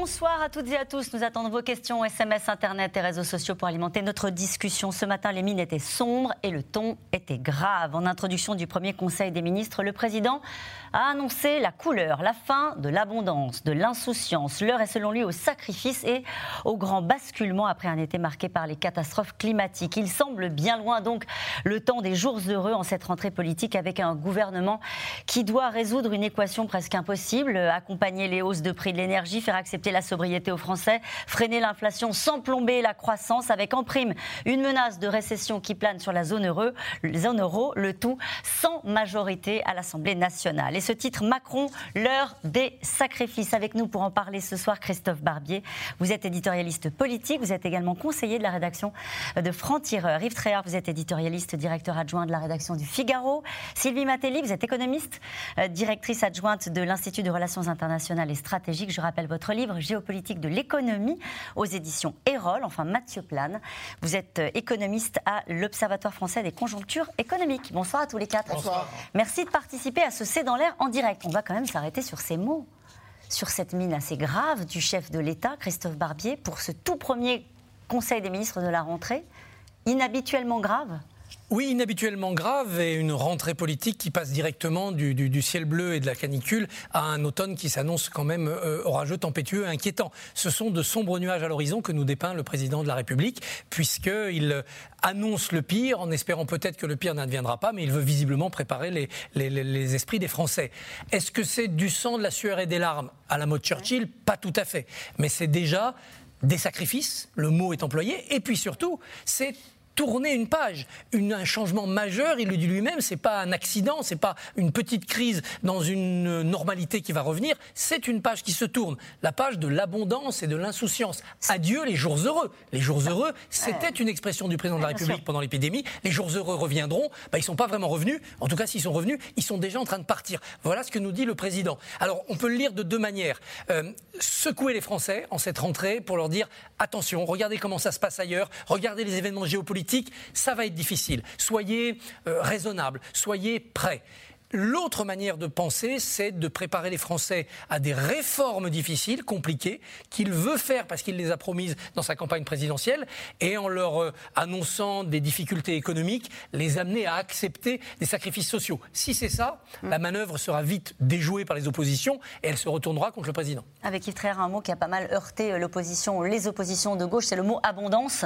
Bonsoir à toutes et à tous. Nous attendons vos questions, SMS, Internet et réseaux sociaux pour alimenter notre discussion. Ce matin, les mines étaient sombres et le ton était grave. En introduction du premier Conseil des ministres, le président a annoncé la couleur, la fin de l'abondance, de l'insouciance. L'heure est selon lui au sacrifice et au grand basculement après un été marqué par les catastrophes climatiques. Il semble bien loin donc le temps des jours heureux en cette rentrée politique avec un gouvernement qui doit résoudre une équation presque impossible, accompagner les hausses de prix de l'énergie, faire accepter la sobriété aux Français, freiner l'inflation sans plomber la croissance, avec en prime une menace de récession qui plane sur la zone euro, zone euro le tout sans majorité à l'Assemblée nationale. Et ce titre Macron, l'heure des sacrifices. Avec nous pour en parler ce soir, Christophe Barbier. Vous êtes éditorialiste politique, vous êtes également conseiller de la rédaction de Franc-Tireur. Yves Tréhard, vous êtes éditorialiste, directeur adjoint de la rédaction du Figaro. Sylvie Matelli, vous êtes économiste, euh, directrice adjointe de l'Institut de relations internationales et stratégiques. Je rappelle votre livre géopolitique de l'économie aux éditions Erol, enfin Mathieu Plane. Vous êtes euh, économiste à l'Observatoire français des conjonctures économiques. Bonsoir à tous les quatre. Bonsoir. Merci de participer à ce C'est dans l'air en direct. On va quand même s'arrêter sur ces mots, sur cette mine assez grave du chef de l'État, Christophe Barbier, pour ce tout premier Conseil des ministres de la rentrée, inhabituellement grave. Oui, inhabituellement grave et une rentrée politique qui passe directement du, ciel bleu et de la canicule à un automne qui s'annonce quand même euh, orageux, tempétueux, inquiétant. Ce sont de sombres nuages à l'horizon que nous dépeint le président de la République, puisqu'il annonce le pire en espérant peut-être que le pire n'adviendra pas, mais il veut visiblement préparer les, les esprits des Français. Est-ce que c'est du sang, de la sueur et des larmes? À la mode Churchill Pas tout à fait. Mais c'est déjà des sacrifices, le mot est employé, et puis surtout, c'est tourner une page, un changement majeur. Il le dit lui-même, c'est pas un accident, c'est pas une petite crise dans une normalité qui va revenir. C'est une page qui se tourne, la page de l'abondance et de l'insouciance. Adieu les jours heureux. Les jours heureux, c'était une expression du président de la République pendant l'épidémie. Les jours heureux reviendront. Bah, ils sont pas vraiment revenus. En tout cas, s'ils sont revenus, ils sont déjà en train de partir. Voilà ce que nous dit le président. Alors, on peut le lire de deux manières. Euh, secouer les Français en cette rentrée pour leur dire attention, regardez comment ça se passe ailleurs, regardez les événements géopolitiques ça va être difficile. Soyez euh, raisonnables, soyez prêts. L'autre manière de penser, c'est de préparer les Français à des réformes difficiles, compliquées, qu'il veut faire parce qu'il les a promises dans sa campagne présidentielle, et en leur euh, annonçant des difficultés économiques, les amener à accepter des sacrifices sociaux. Si c'est ça, mm. la manœuvre sera vite déjouée par les oppositions et elle se retournera contre le président. Avec Yves Traire, un mot qui a pas mal heurté euh, l'opposition, les oppositions de gauche, c'est le mot abondance.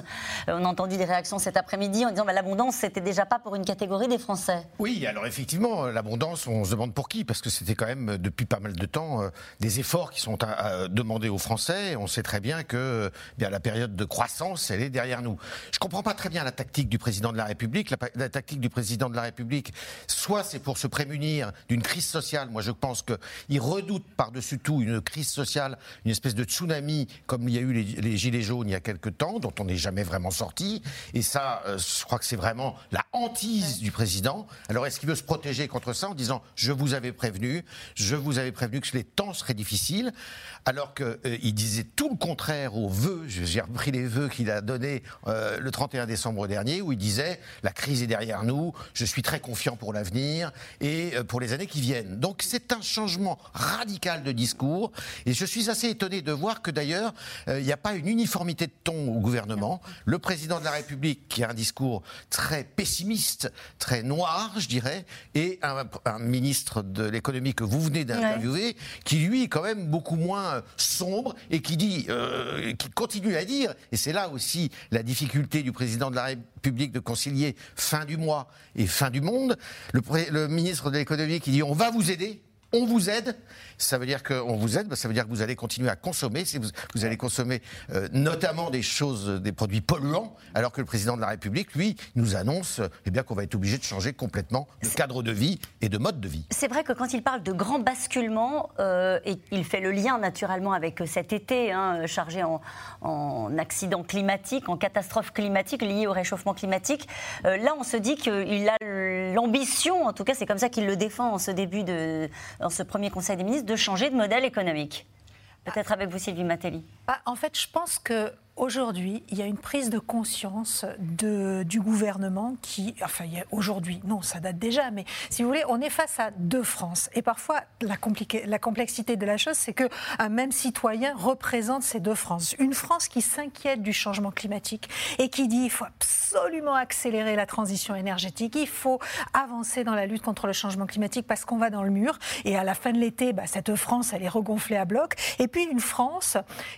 Euh, on a entendu des réactions cet après-midi en disant que bah, l'abondance, c'était déjà pas pour une catégorie des Français. Oui, alors effectivement, l'abondance on se demande pour qui, parce que c'était quand même depuis pas mal de temps euh, des efforts qui sont à, demander aux Français. On sait très bien que eh bien la période de croissance, elle est derrière nous. Je comprends pas très bien la tactique du président de la République. La, tactique du président de la République, soit c'est pour se prémunir d'une crise sociale. Moi, je pense qu'il redoute par-dessus tout une crise sociale, une espèce de tsunami comme il y a eu les, gilets jaunes il y a quelques temps, dont on n'est jamais vraiment sorti. Et ça, euh, je crois que c'est vraiment la hantise du président. Alors, est-ce qu'il veut se protéger contre ça? En disant je vous avais prévenu, je vous avais prévenu que les temps seraient difficiles, alors qu'il euh, disait tout le contraire aux vœux. J'ai repris les vœux qu'il a donnés euh, le 31 décembre dernier, où il disait la crise est derrière nous, je suis très confiant pour l'avenir et euh, pour les années qui viennent. Donc c'est un changement radical de discours, et je suis assez étonné de voir que d'ailleurs il n'y a pas une uniformité de ton au gouvernement. Le président de la République qui a un discours très pessimiste, très noir, je dirais, et un, un ministre de l'économie que vous venez d'interviewer, qui lui est quand même beaucoup moins sombre et qui dit, euh, qui continue à dire, et c'est là aussi la difficulté du président de la République de concilier fin du mois et fin du monde. Le, le ministre de l'économie qui dit on va vous aider, on vous aide, ça veut dire qu'on vous aide, ça veut dire que vous allez continuer à consommer, si vous, allez consommer euh, notamment des choses, des produits polluants, alors que le président de la République, lui, nous annonce eh bien qu'on va être obligé de changer complètement de cadre de vie et de mode de vie. C'est vrai que quand il parle de grand basculement, euh, et il fait le lien naturellement avec cet été hein, chargé en, en accidents climatiques, en catastrophes climatiques liées au réchauffement climatique, euh, là on se dit qu'il a l'ambition, en tout cas c'est comme ça qu'il le défend en ce début de, dans ce premier Conseil des ministres, de changer de modèle économique Peut-être avec vous, Sylvie Matelli. Ah, en fait, je pense que Aujourd'hui, il y a une prise de conscience du gouvernement qui, enfin, aujourd'hui, non, ça date déjà, mais si vous voulez, on est face à deux France. Et parfois, la, la complexité de la chose, c'est qu'un même citoyen représente ces deux France. Une France qui s'inquiète du changement climatique et qui dit il faut absolument accélérer la transition énergétique, il faut avancer dans la lutte contre le changement climatique parce qu'on va dans le mur. Et à la fin de l'été, bah, cette France, elle est regonflée à bloc. Et puis une France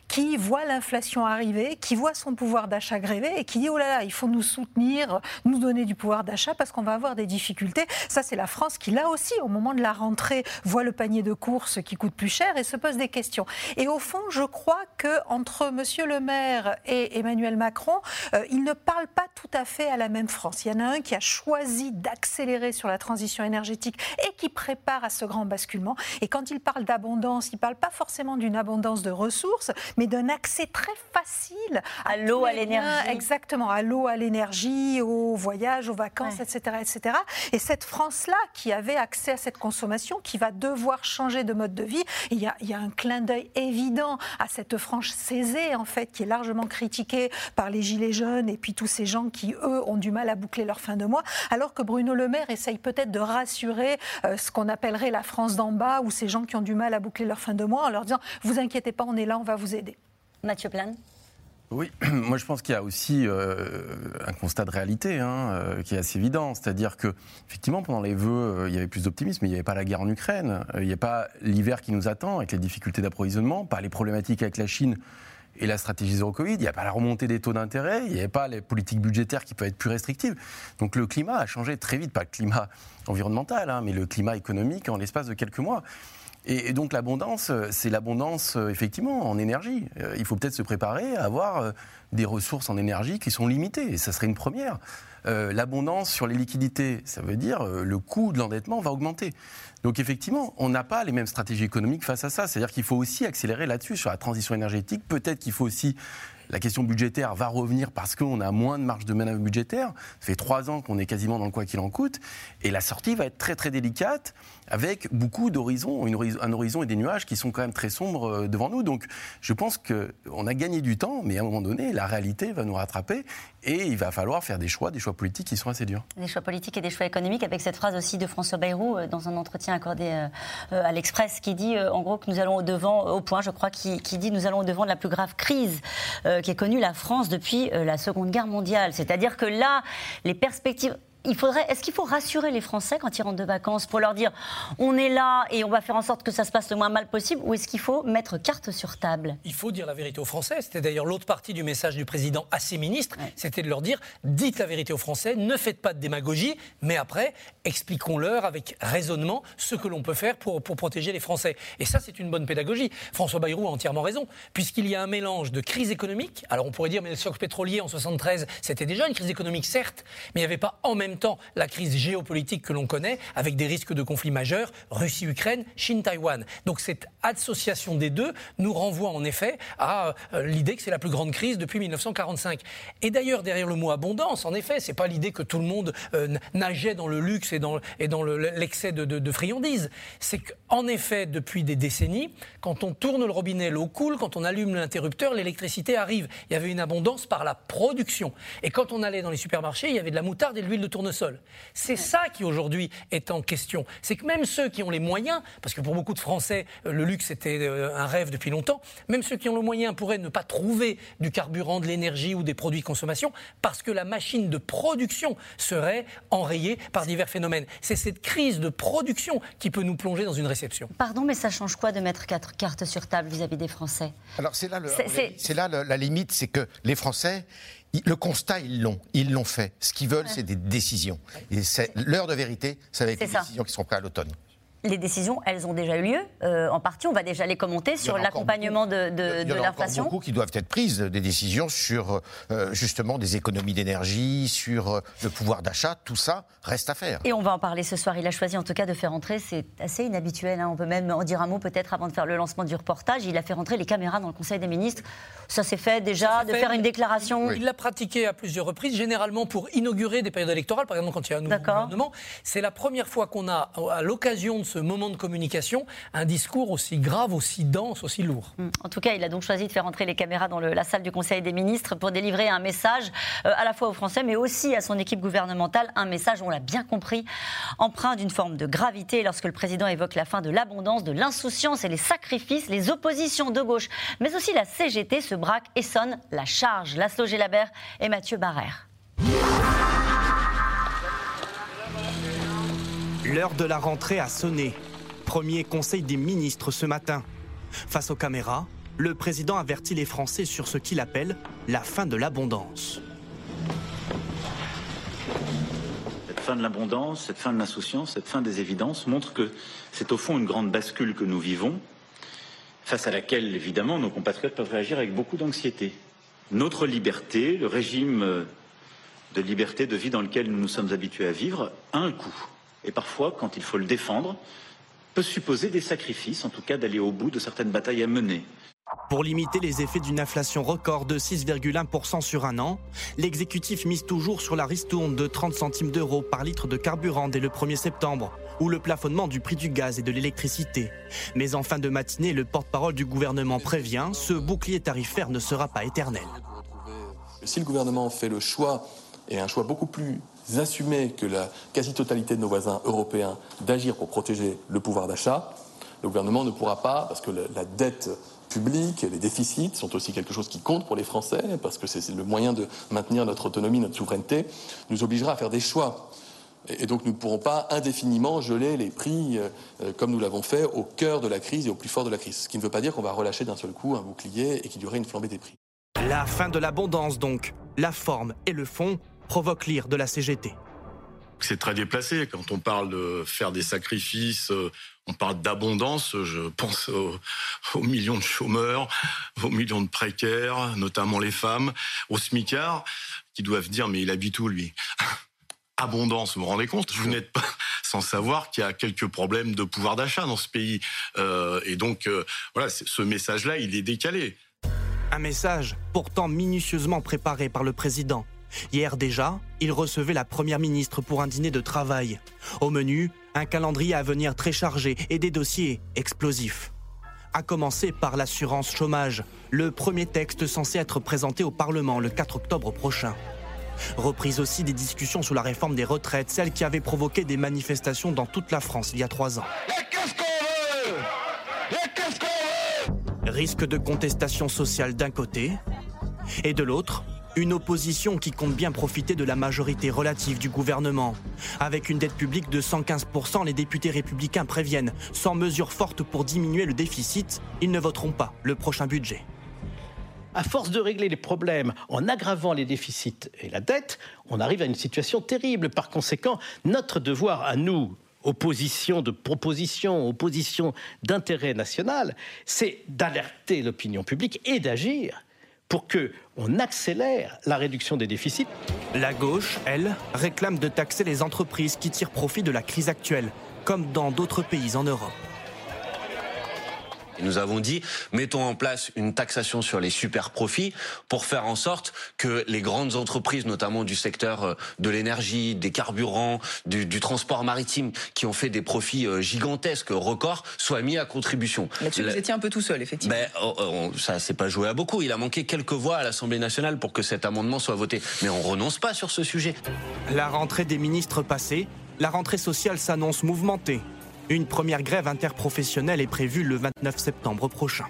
qui voit l'inflation arriver qui voit son pouvoir d'achat grévé et qui dit oh là là, il faut nous soutenir, nous donner du pouvoir d'achat parce qu'on va avoir des difficultés. Ça, c'est la France qui, là aussi, au moment de la rentrée, voit le panier de courses qui coûte plus cher et se pose des questions. Et au fond, je crois que entre Monsieur le Maire et Emmanuel Macron, euh, ils ne parlent pas tout à fait à la même France. Il y en a un qui a choisi d'accélérer sur la transition énergétique et qui prépare à ce grand basculement. Et quand il parle d'abondance, il ne parle pas forcément d'une abondance de ressources, mais d'un accès très facile à, l'eau, à l'énergie. Exactement, à l'eau, à l'énergie, au voyage, aux vacances, etc., etc. Et cette France-là, qui avait accès à cette consommation, qui va devoir changer de mode de vie, il y a, il y a un clin d'œil évident à cette France Césée, en fait, qui est largement critiquée par les Gilets jaunes et puis tous ces gens qui, eux, ont du mal à boucler leur fin de mois, alors que Bruno Le Maire essaye peut-être de rassurer euh, ce qu'on appellerait la France d'en bas, ou ces gens qui ont du mal à boucler leur fin de mois, en leur disant, vous inquiétez pas, on est là, on va vous aider. Mathieu Plane oui, moi je pense qu'il y a aussi euh, un constat de réalité hein, euh, qui est assez évident. C'est-à-dire que, effectivement, pendant les vœux, euh, il y avait plus d'optimisme, mais il n'y avait pas la guerre en Ukraine, il n'y a pas l'hiver qui nous attend avec les difficultés d'approvisionnement, pas les problématiques avec la Chine et la stratégie zéro Covid, il n'y a pas la remontée des taux d'intérêt, il n'y avait pas les politiques budgétaires qui peuvent être plus restrictives. Donc le climat a changé très vite, pas le climat environnemental, hein, mais le climat économique en l'espace de quelques mois. Et, donc l'abondance, euh, c'est l'abondance euh, effectivement en énergie. Euh, il faut peut-être se préparer à avoir des ressources en énergie qui sont limitées, et ça serait une première. l'abondance sur les liquidités, ça veut dire le coût de l'endettement va augmenter. Donc effectivement, on n'a pas les mêmes stratégies économiques face à ça. C'est-à-dire qu'il faut aussi accélérer là-dessus sur la transition énergétique. Peut-être qu'il faut aussi la question budgétaire va revenir parce qu'on a moins de marge de manœuvre budgétaire. Ça fait trois ans qu'on est quasiment dans le quoi qu'il en coûte. Et la sortie va être très très délicate avec beaucoup d'horizons, un horizon et des nuages qui sont quand même très sombres euh, devant nous. Donc je pense qu'on a gagné du temps, mais à un moment donné, la réalité va nous rattraper et il va falloir faire des choix, des choix politiques qui sont assez durs. Des choix politiques et des choix économiques, avec cette phrase aussi de François Bayrou euh, dans un entretien accordé euh, à l'Express qui dit en gros que nous allons au devant, au point je crois, qui, dit nous allons au devant de la plus grave crise qui est connue la France depuis la Seconde Guerre mondiale. C'est-à-dire que là, les perspectives faudrait, est-ce qu'il faut rassurer les Français quand ils rentrent de vacances pour leur dire on est là et on va faire en sorte que ça se passe le moins mal possible ou est-ce qu'il faut mettre carte sur table? Il faut dire la vérité aux Français. C'était d'ailleurs l'autre partie du message du président à ses ministres, c'était de leur dire dites la vérité aux Français, ne faites pas de démagogie, mais après expliquons-leur avec raisonnement ce que l'on peut faire pour, pour protéger les Français. Et ça, c'est une bonne pédagogie. François Bayrou a entièrement raison, puisqu'il y a un mélange de crise économique. Alors on pourrait dire mais le choc pétrolier en 73, c'était déjà une crise économique certes, mais il n'y avait pas en même temps la crise géopolitique que l'on connaît, avec des risques de conflits majeurs, Russie-Ukraine, Chine-Taïwan. Donc cette association des deux nous renvoie en effet à euh, l'idée que c'est la plus grande crise depuis 1945. Et d'ailleurs, derrière le mot abondance, en effet, c'est pas l'idée que tout le monde euh, nageait dans le luxe et dans, et dans l'excès de, de, de friandises. C'est qu'en effet, depuis des décennies, quand on tourne le robinet, l'eau coule, quand on allume l'interrupteur, l'électricité arrive. Il y avait une abondance par la production. Et quand on allait dans les supermarchés, il y avait de la moutarde et de l'huile de tournesol. C'est ça qui aujourd'hui est en question. C'est que même ceux qui ont les moyens, parce que pour beaucoup de Français, euh, le luxe était euh, un rêve depuis longtemps, même ceux qui ont le moyen pourraient ne pas trouver du carburant, de l'énergie ou des produits de consommation, parce que la machine de production serait enrayée par divers phénomènes. C'est cette crise de production qui peut nous plonger dans une réception. Pardon, mais ça change quoi de mettre quatre cartes sur table vis-à-vis des Français? Alors c'est là, là la limite, c'est que les Français, le constat, ils l'ont. Ils l'ont fait. Ce qu'ils veulent, c'est des décisions. Et l'heure de vérité, ça va être les décisions qui seront prises à l'automne les décisions, elles ont déjà eu lieu. Euh, en partie, on va déjà les commenter sur l'accompagnement de, de, il y en a l'inflation. beaucoup qui doivent être prises, des décisions sur euh, justement des économies d'énergie, sur euh, le pouvoir d'achat. Tout ça reste à faire. Et on va en parler ce soir. Il a choisi en tout cas de faire entrer, c'est assez inhabituel. Hein. On peut même en dire un mot peut-être avant de faire le lancement du reportage. Il a fait rentrer les caméras dans le Conseil des ministres. Ça s'est fait déjà, de faire une déclaration. Il l'a pratiqué à plusieurs reprises, généralement pour inaugurer des périodes électorales, par exemple quand il y a un nouveau gouvernement. C'est la première fois qu'on a à l'occasion de ce moment de communication un discours aussi grave, aussi dense, aussi lourd. Hmm. En tout cas, il a donc choisi de faire entrer les caméras dans la salle du Conseil des ministres pour délivrer un message euh, à la fois aux Français, mais aussi à son équipe gouvernementale. Un message, on l'a bien compris, empreint d'une forme de gravité lorsque le président évoque la fin de l'abondance, de l'insouciance et les sacrifices. Les oppositions de gauche, mais aussi la CGT se braquent et sonnent la charge. Laszlo Gélabert et Mathieu Barrère. L'heure de la rentrée a sonné. Premier conseil des ministres ce matin. Face aux caméras, le président avertit les Français sur ce qu'il appelle la fin de l'abondance. Cette fin de l'abondance, cette fin de l'insouciance, cette fin des évidences montre que c'est au fond une grande bascule que nous vivons, face à laquelle, évidemment, nos compatriotes peuvent réagir avec beaucoup d'anxiété. Notre liberté, le régime de liberté de vie dans lequel nous nous sommes habitués à vivre, a un coût. Et parfois, quand il faut le défendre, peut supposer des sacrifices, en tout cas d'aller au bout de certaines batailles à mener. Pour limiter les effets d'une inflation record de 6,1% sur un an, l'exécutif mise toujours sur la ristourne de 30 centimes d'euros par litre de carburant dès le 1er septembre, ou le plafonnement du prix du gaz et de l'électricité. Mais en fin de matinée, le porte-parole du gouvernement prévient, ce bouclier tarifaire ne sera pas éternel. Si le gouvernement fait le choix, et un choix beaucoup plus assumé que la quasi-totalité de nos voisins européens, d'agir pour protéger le pouvoir d'achat, le gouvernement ne pourra pas, parce que la dette publique, les déficits sont aussi quelque chose qui compte pour les Français, parce que c'est le moyen de maintenir notre autonomie, notre souveraineté, nous obligera à faire des choix. Et donc nous ne pourrons pas indéfiniment geler les prix euh, comme nous l'avons fait au cœur de la crise et au plus fort de la crise. Ce qui ne veut pas dire qu'on va relâcher d'un seul coup un bouclier et qu'il y aurait une flambée des prix. La fin de l'abondance donc. La forme et le fond provoquent l'ire de la CGT. C'est très déplacé. Quand on parle de faire des sacrifices, euh, on parle d'abondance. Je pense aux, millions de chômeurs, aux millions de précaires, notamment les femmes, aux smicards, qui doivent dire mais il habite où lui? Abondance, vous vous rendez compte? Vous n'êtes pas sans savoir qu'il y a quelques problèmes de pouvoir d'achat dans ce pays. Euh, et donc, euh, voilà, ce message-là, il est décalé. Un message pourtant minutieusement préparé par le président. Hier déjà, il recevait la Première ministre pour un dîner de travail. Au menu, un calendrier à venir très chargé et des dossiers explosifs. À commencer par l'assurance chômage, le premier texte censé être présenté au Parlement le 4 octobre prochain. Reprise aussi des discussions sur la réforme des retraites, celle qui avait provoqué des manifestations dans toute la France il y a trois ans. Risque de contestation sociale d'un côté, et de l'autre, une opposition qui compte bien profiter de la majorité relative du gouvernement. Avec une dette publique de 115%, les députés républicains préviennent, sans mesures fortes pour diminuer le déficit, ils ne voteront pas le prochain budget. À force de régler les problèmes en aggravant les déficits et la dette, on arrive à une situation terrible. Par conséquent, notre devoir à nous, opposition de proposition, opposition d'intérêt national, c'est d'alerter l'opinion publique et d'agir pour que on accélère la réduction des déficits. La gauche, elle, réclame de taxer les entreprises qui tirent profit de la crise actuelle, comme dans d'autres pays en Europe. Nous avons dit, mettons en place une taxation sur les super profits pour faire en sorte que les grandes entreprises, notamment du secteur euh, de l'énergie, des carburants, du, transport maritime, qui ont fait des profits euh, gigantesques, records, soient mis à contribution. Là-dessus, vous étiez un peu tout seul, effectivement. Ben, oh, oh, ça s'est pas joué à beaucoup. Il a manqué quelques voix à l'Assemblée nationale pour que cet amendement soit voté. Mais on renonce pas sur ce sujet. La rentrée des ministres passée, la rentrée sociale s'annonce mouvementée. Une première grève interprofessionnelle est prévue le 29 septembre prochain.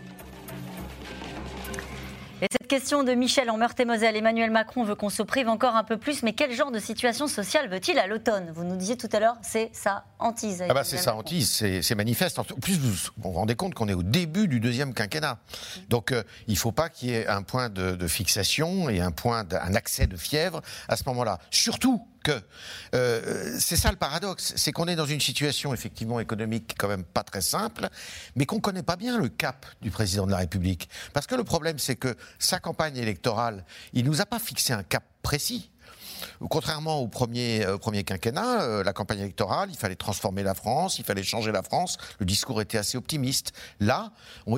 Et cette question de Michel en Meurthe-et-Moselle, Emmanuel Macron veut qu'on se prive encore un peu plus, mais quel genre de situation sociale veut-il à l'automne? Vous nous disiez tout à l'heure, c'est sa hantise. Ah bah c'est sa hantise, c'est manifeste. En plus, vous vous rendez compte qu'on est au début du deuxième quinquennat. Donc euh, il ne faut pas qu'il y ait un point de, de fixation et un point, d'un accès de fièvre à ce moment-là. Surtout que euh, c'est ça le paradoxe, c'est qu'on est dans une situation effectivement économique quand même pas très simple, mais qu'on connaît pas bien le cap du président de la République. Parce que le problème, c'est que sa campagne électorale, il nous a pas fixé un cap précis. Contrairement au premier, euh, quinquennat, euh, la campagne électorale, il fallait transformer la France, il fallait changer la France. Le discours était assez optimiste. Là,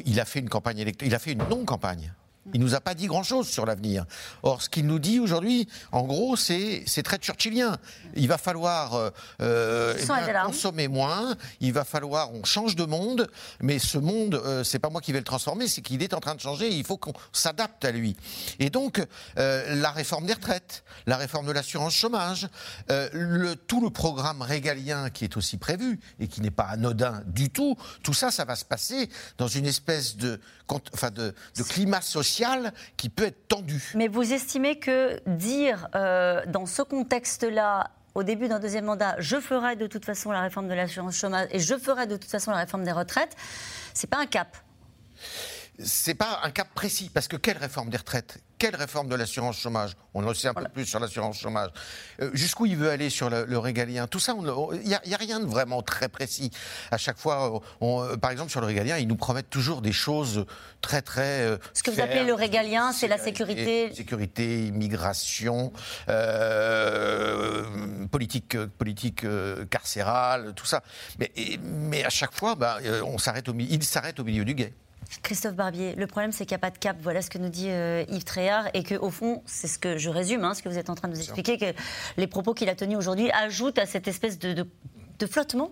il a fait une campagne électorale, il a fait une non-campagne Il nous a pas dit grand-chose sur l'avenir. Or, ce qu'il nous dit aujourd'hui, en gros, c'est c'est très churchillien. Il va falloir euh, euh, eh bien, consommer moins. Il va falloir, on change de monde, mais ce monde, euh, c'est pas moi qui vais le transformer, c'est qu'il est en train de changer. Il faut qu'on s'adapte à lui. Et donc, euh, la réforme des retraites, la réforme de l'assurance chômage, euh, le, tout le programme régalien qui est aussi prévu et qui n'est pas anodin du tout, tout ça, ça va se passer dans une espèce de, enfin de, climat social qui peut être tendu. Mais vous estimez que dire euh, dans ce contexte-là, au début d'un deuxième mandat, je ferai de toute façon la réforme de l'assurance chômage et je ferai de toute façon la réforme des retraites, c'est pas un cap. C'est pas un cap précis, parce que quelle réforme des retraites Quelle réforme de l'assurance chômage On en sait un peu plus sur l'assurance chômage. Euh, Jusqu'où il veut aller sur le, le régalien? Tout ça, il n'y a, rien de vraiment très précis. À chaque fois, on- euh, par exemple, sur le régalien, ils nous promettent toujours des choses très, très. euh, Ce que vous appelez le régalien, c'est la sécurité. Sécurité, immigration, euh, politique, politique euh, carcérale, tout ça. Mais, et- mais à chaque fois, bah, euh, on s'arrête au, il s'arrête au milieu du guet. Christophe Barbier, le problème c'est qu'il n'y a pas de cap, voilà ce que nous dit euh, Yves Tréhard, et qu'au fond, c'est ce que je résume, hein, ce que vous êtes en train de nous expliquer, que les propos qu'il a tenus aujourd'hui ajoutent à cette espèce de, de- de flottement.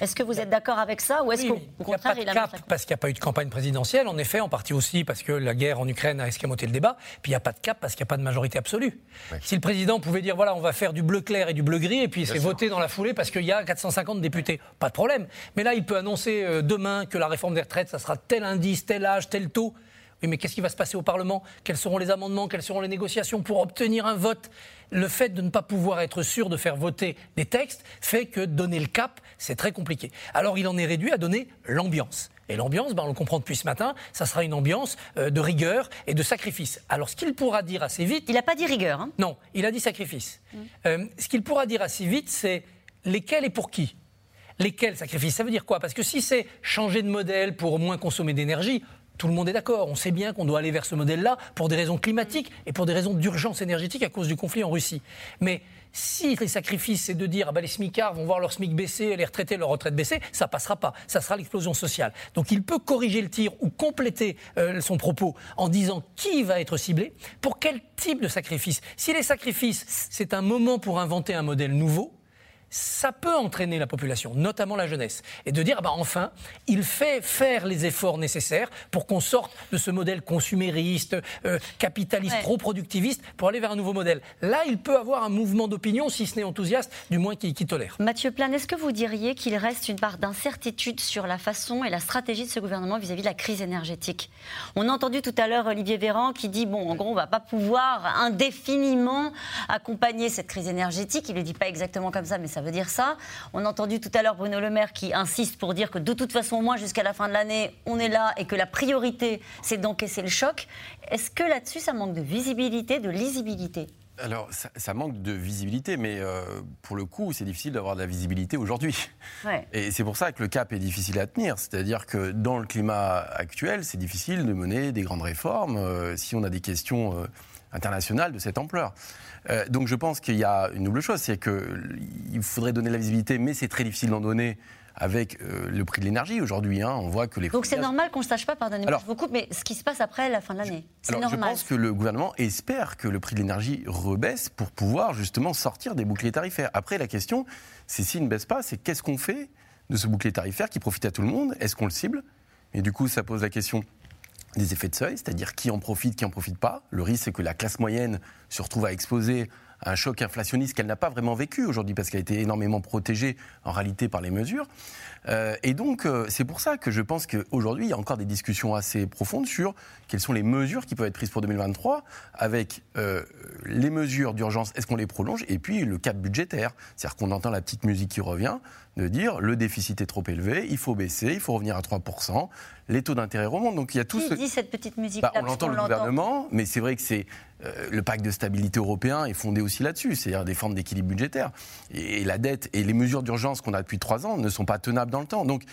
Est-ce que vous êtes d'accord avec ça, ou est-ce Oui, qu'au au il n'y a contraire, pas de il a cap parce qu'il n'y a pas eu de campagne présidentielle, en effet, en partie aussi parce que la guerre en Ukraine a escamoté le débat. Puis il n'y a pas de cap parce qu'il n'y a pas de majorité absolue. Si le président pouvait dire voilà, on va faire du bleu clair et du bleu gris, et puis c'est voté dans la foulée parce qu'il y a 450 députés, pas de problème. Mais là, il peut annoncer euh, demain que la réforme des retraites, ça sera tel indice, tel âge, tel taux. Oui, mais qu'est-ce qui va se passer au Parlement? Quels seront les amendements? Quelles seront les négociations pour obtenir un vote? Le fait de ne pas pouvoir être sûr de faire voter des textes fait que donner le cap, c'est très compliqué. Alors il en est réduit à donner l'ambiance. Et l'ambiance, ben, on le comprend depuis ce matin, ça sera une ambiance euh, de rigueur et de sacrifice. Alors ce qu'il pourra dire assez vite... Il n'a pas dit rigueur. hein. Non, il a dit sacrifice. Euh, ce qu'il pourra dire assez vite, c'est lesquels et pour qui Lesquels sacrifices Ça veut dire quoi? Parce que si c'est changer de modèle pour moins consommer d'énergie, tout le monde est d'accord. On sait bien qu'on doit aller vers ce modèle-là pour des raisons climatiques et pour des raisons d'urgence énergétique à cause du conflit en Russie. Mais si les sacrifices, c'est de dire ah ben, les smicards vont voir leur SMIC baisser, les retraités leur retraite baisser, ça passera pas. Ça sera l'explosion sociale. Donc il peut corriger le tir ou compléter euh, son propos en disant qui va être ciblé, pour quel type de sacrifice. Si les sacrifices, c'est un moment pour inventer un modèle nouveau, ça peut entraîner la population, notamment la jeunesse, et de dire ah bah enfin, il fait faire les efforts nécessaires pour qu'on sorte de ce modèle consumériste, euh, capitaliste, Ouais. trop productiviste, pour aller vers un nouveau modèle. Là, il peut avoir un mouvement d'opinion, si ce n'est enthousiaste, du moins qui, qui tolère. Mathieu Plan, est-ce que vous diriez qu'il reste une part d'incertitude sur la façon et la stratégie de ce gouvernement vis-à-vis de la crise énergétique? On a entendu tout à l'heure Olivier Véran qui dit bon, en gros, on va pas pouvoir indéfiniment accompagner cette crise énergétique. Il ne le dit pas exactement comme ça, mais ça veut dire ça. On a entendu tout à l'heure Bruno Le Maire qui insiste pour dire que de toute façon, au moins jusqu'à la fin de l'année, on est là et que la priorité, c'est d'encaisser le choc. Est-ce que là-dessus, ça manque de visibilité, de lisibilité? Alors, ça, ça manque de visibilité, mais euh, pour le coup, c'est difficile d'avoir de la visibilité aujourd'hui. Ouais. Et c'est pour ça que le cap est difficile à tenir. C'est-à-dire que dans le climat actuel, c'est difficile de mener des grandes réformes euh, si on a des questions euh, internationales de cette ampleur. Euh, donc je pense qu'il y a une double chose, c'est qu'il faudrait donner la visibilité, mais c'est très difficile d'en donner avec euh, le prix de l'énergie aujourd'hui. hein. On voit que les Donc c'est gaz- normal qu'on ne sache pas, pardonnez-moi, je vous coupe, mais ce qui se passe après la fin de l'année, c'est normal. Je pense que le gouvernement espère que le prix de l'énergie rebaisse pour pouvoir justement sortir des boucliers tarifaires. Après, la question, c'est s'il ne baisse pas, c'est qu'est-ce qu'on fait de ce bouclier tarifaire qui profite à tout le monde? Est-ce qu'on le cible? Et du coup, ça pose la question des effets de seuil, c'est-à-dire qui en profite, qui en profite pas. Le risque, c'est que la classe moyenne se retrouve à exposer à un choc inflationniste qu'elle n'a pas vraiment vécu aujourd'hui parce qu'elle a été énormément protégée en réalité par les mesures. Euh, et donc, euh, c'est pour ça que je pense qu'aujourd'hui, il y a encore des discussions assez profondes sur quelles sont les mesures qui peuvent être prises pour 2023 avec euh, les mesures d'urgence, est-ce qu'on les prolonge Et puis le cap budgétaire. C'est-à-dire qu'on entend la petite musique qui revient de dire le déficit est trop élevé, il faut baisser, il faut revenir à 3%, les taux d'intérêt remontent. Donc il y a tout Qui ce... dit cette petite musique Bah, on l'entend le gouvernement, mais c'est vrai que c'est le pacte de stabilité européen est fondé aussi là-dessus, c'est-à-dire des formes d'équilibre budgétaire. Et, la dette et les mesures d'urgence qu'on a depuis trois ans ne sont pas tenables dans le temps. Donc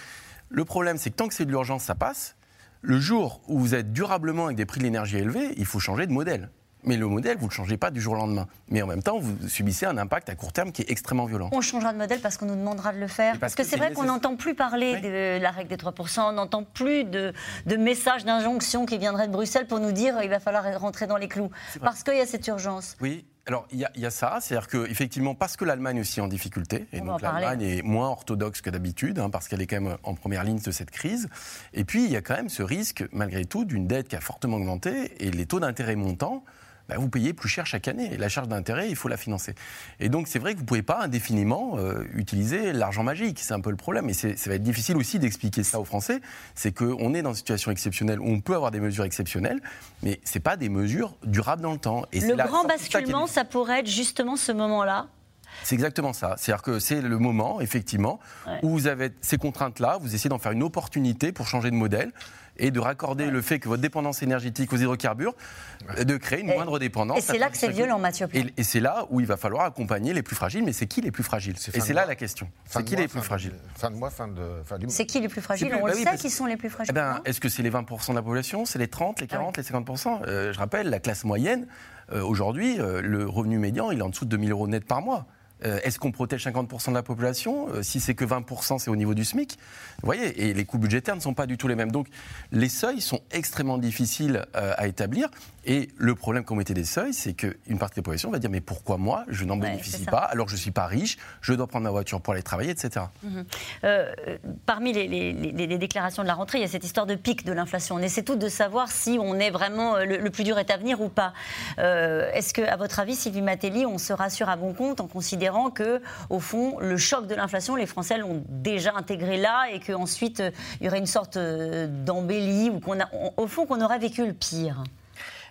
le problème, c'est que tant que c'est de l'urgence, ça passe. Le jour où vous êtes durablement avec des prix de l'énergie élevés, il faut changer de modèle. mais le modèle, vous ne le changez pas du jour au lendemain. Mais en même temps, vous subissez un impact à court terme qui est extrêmement violent. On changera de modèle parce qu'on nous demandera de le faire. Parce, que, c'est vrai qu'on n'entend plus parler de la règle des 3%, on n'entend plus de, de messages d'injonction qui viendraient de Bruxelles pour nous dire il va falloir rentrer dans les clous. Parce qu'il y a cette urgence. Oui, alors, il y, a ça, c'est-à-dire qu'effectivement, parce que l'Allemagne aussi est en difficulté, et donc l'Allemagne est moins orthodoxe que d'habitude, hein, parce qu'elle est quand même en première ligne de cette crise, et puis il y a quand même ce risque, malgré tout, d'une dette qui a fortement augmenté, et les taux d'intérêt montants, bah, vous payez plus cher chaque année. Et la charge d'intérêt, il faut la financer. Et donc, c'est vrai que vous ne pouvez pas indéfiniment euh, utiliser l'argent magique. C'est un peu le problème. Et ça va être difficile aussi d'expliquer ça aux Français. C'est qu'on est dans une situation exceptionnelle où on peut avoir des mesures exceptionnelles, mais ce pas des mesures durables dans le temps. Et le grand basculement, ça pourrait être justement ce moment-là c'est exactement ça. C'est-à-dire que c'est le moment, effectivement, où vous avez ces contraintes-là, vous essayez d'en faire une opportunité pour changer de modèle et de raccorder le fait que votre dépendance énergétique aux hydrocarbures, de créer une moindre dépendance. Et c'est là que c'est violent, Mathieu. Et, et c'est là où il va falloir accompagner les plus fragiles. Mais c'est qui les plus fragiles? Et c'est là la question. C'est qui les plus fragiles? Fin de mois, fin de fin C'est qui les plus fragiles? On le bah sait qui sont les plus fragiles. Eh ben, Est-ce que c'est les 20% de la population? C'est les 30, les 40, les 50% euh, Je rappelle, la classe moyenne, euh, aujourd'hui, euh, le revenu médian, il est en dessous de 2000 euros net par mois. Euh, est-ce qu'on protège 50% de la population? Euh, Si c'est que 20%, c'est au niveau du SMIC. Vous voyez, et les coûts budgétaires ne sont pas du tout les mêmes. Donc les seuils sont extrêmement difficiles euh, à établir. Et le problème qu'on mettait des seuils, c'est qu'une partie de la population va dire mais pourquoi moi, je n'en bénéficie pas, alors je ne suis pas riche, je dois prendre ma voiture pour aller travailler, etc. Mhm. parmi les, déclarations de la rentrée, il y a cette histoire de pic de l'inflation. On essaie tous de savoir si on est vraiment le, plus dur est à venir ou pas. Est-ce que, à votre avis, Sylvie Matelli, on se rassure à bon compte en considérant que, au fond, le choc de l'inflation, les Français l'ont déjà intégré là et qu'ensuite, il y aurait une sorte euh, d'embellie ou qu'on au fond, qu'on aurait vécu le pire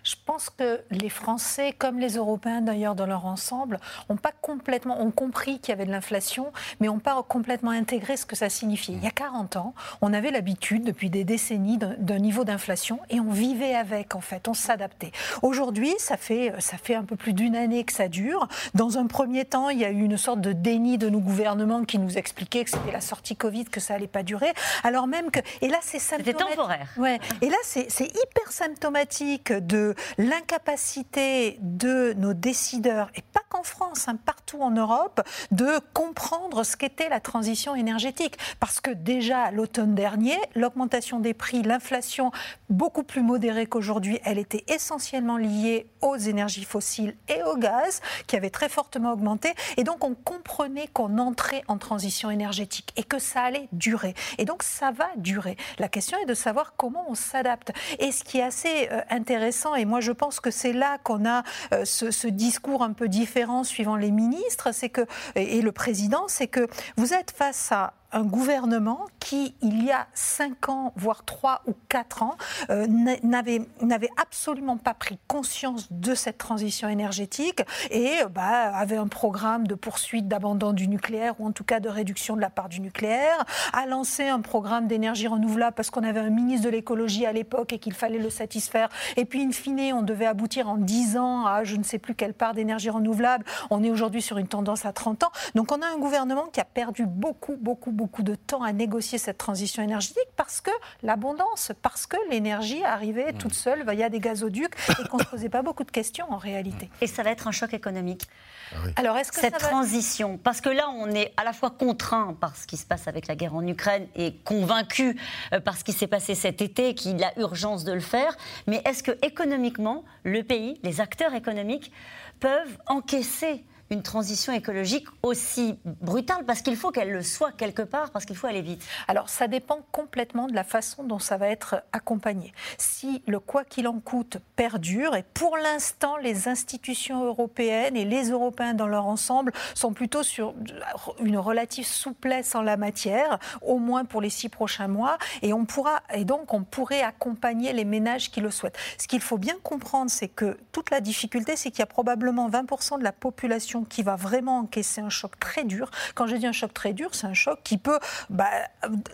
je pense que les Français, comme les Européens d'ailleurs dans leur ensemble, ont pas complètement, ont compris qu'il y avait de l'inflation, mais n'ont pas complètement intégré ce que ça signifiait. Il y a 40 ans, on avait l'habitude, depuis des décennies, d'un niveau d'inflation et on vivait avec, en fait, on s'adaptait. Aujourd'hui, ça fait, ça fait un peu plus d'une année que ça dure. Dans un premier temps, il y a eu une sorte de déni de nos gouvernements qui nous expliquaient que c'était la sortie Covid, que ça allait pas durer, alors même que... Et là, c'est symptomatique. C'était temporaire. Ouais. Et là, c'est hyper symptomatique de l'incapacité de nos décideurs, et pas qu'en France, hein, partout en Europe, de comprendre ce qu'était la transition énergétique. Parce que déjà, l'automne dernier, l'augmentation des prix, l'inflation beaucoup plus modérée qu'aujourd'hui, elle était essentiellement liée aux énergies fossiles et au gaz, qui avaient très fortement augmenté. Et donc, on comprenait qu'on entrait en transition énergétique et que ça allait durer. Et donc, ça va durer. La question est de savoir comment on s'adapte. Et ce qui est assez euh, intéressant, et moi je pense que c'est là qu'on a euh, ce, discours un peu différent suivant les ministres, et le président, c'est que vous êtes face à un gouvernement qui, il y a cinq ans, voire trois ou quatre ans, euh, n'avait absolument pas pris conscience de cette transition énergétique et bah, avait un programme de poursuite d'abandon du nucléaire ou en tout cas de réduction de la part du nucléaire, a lancé un programme d'énergie renouvelable parce qu'on avait un ministre de l'écologie à l'époque et qu'il fallait le satisfaire. Et puis, in fine, on devait aboutir en dix ans à je ne sais plus quelle part d'énergie renouvelable. On est aujourd'hui sur une tendance à 30 ans. Donc, on a un gouvernement qui a perdu beaucoup, beaucoup, beaucoup de temps à négocier cette transition énergétique parce que l'abondance, parce que l'énergie arrivait toute seule via des gazoducs et qu'on ne se posait pas beaucoup de questions en réalité. Et ça va être un choc économique. Ah Alors, est-ce que cette transition, parce que là, on est à la fois contraint par ce qui se passe avec la guerre en Ukraine et convaincu euh, par ce qui s'est passé cet été, qu'il a urgence de le faire, mais est-ce que économiquement, le pays, les acteurs économiques peuvent encaisser une transition écologique aussi brutale Parce qu'il faut qu'elle le soit quelque part, parce qu'il faut aller vite. Alors ça dépend complètement de la façon dont ça va être accompagné. Si le quoi qu'il en coûte perdure, et pour l'instant les institutions européennes et les Européens dans leur ensemble sont plutôt sur une relative souplesse en la matière, au moins pour les six prochains mois, et, on pourra, et donc on pourrait accompagner les ménages qui le souhaitent. Ce qu'il faut bien comprendre, c'est que toute la difficulté, c'est qu'il y a probablement 20% de la population qui va vraiment encaisser un choc très dur. Quand je dis un choc très dur, c'est un choc qui peut bah,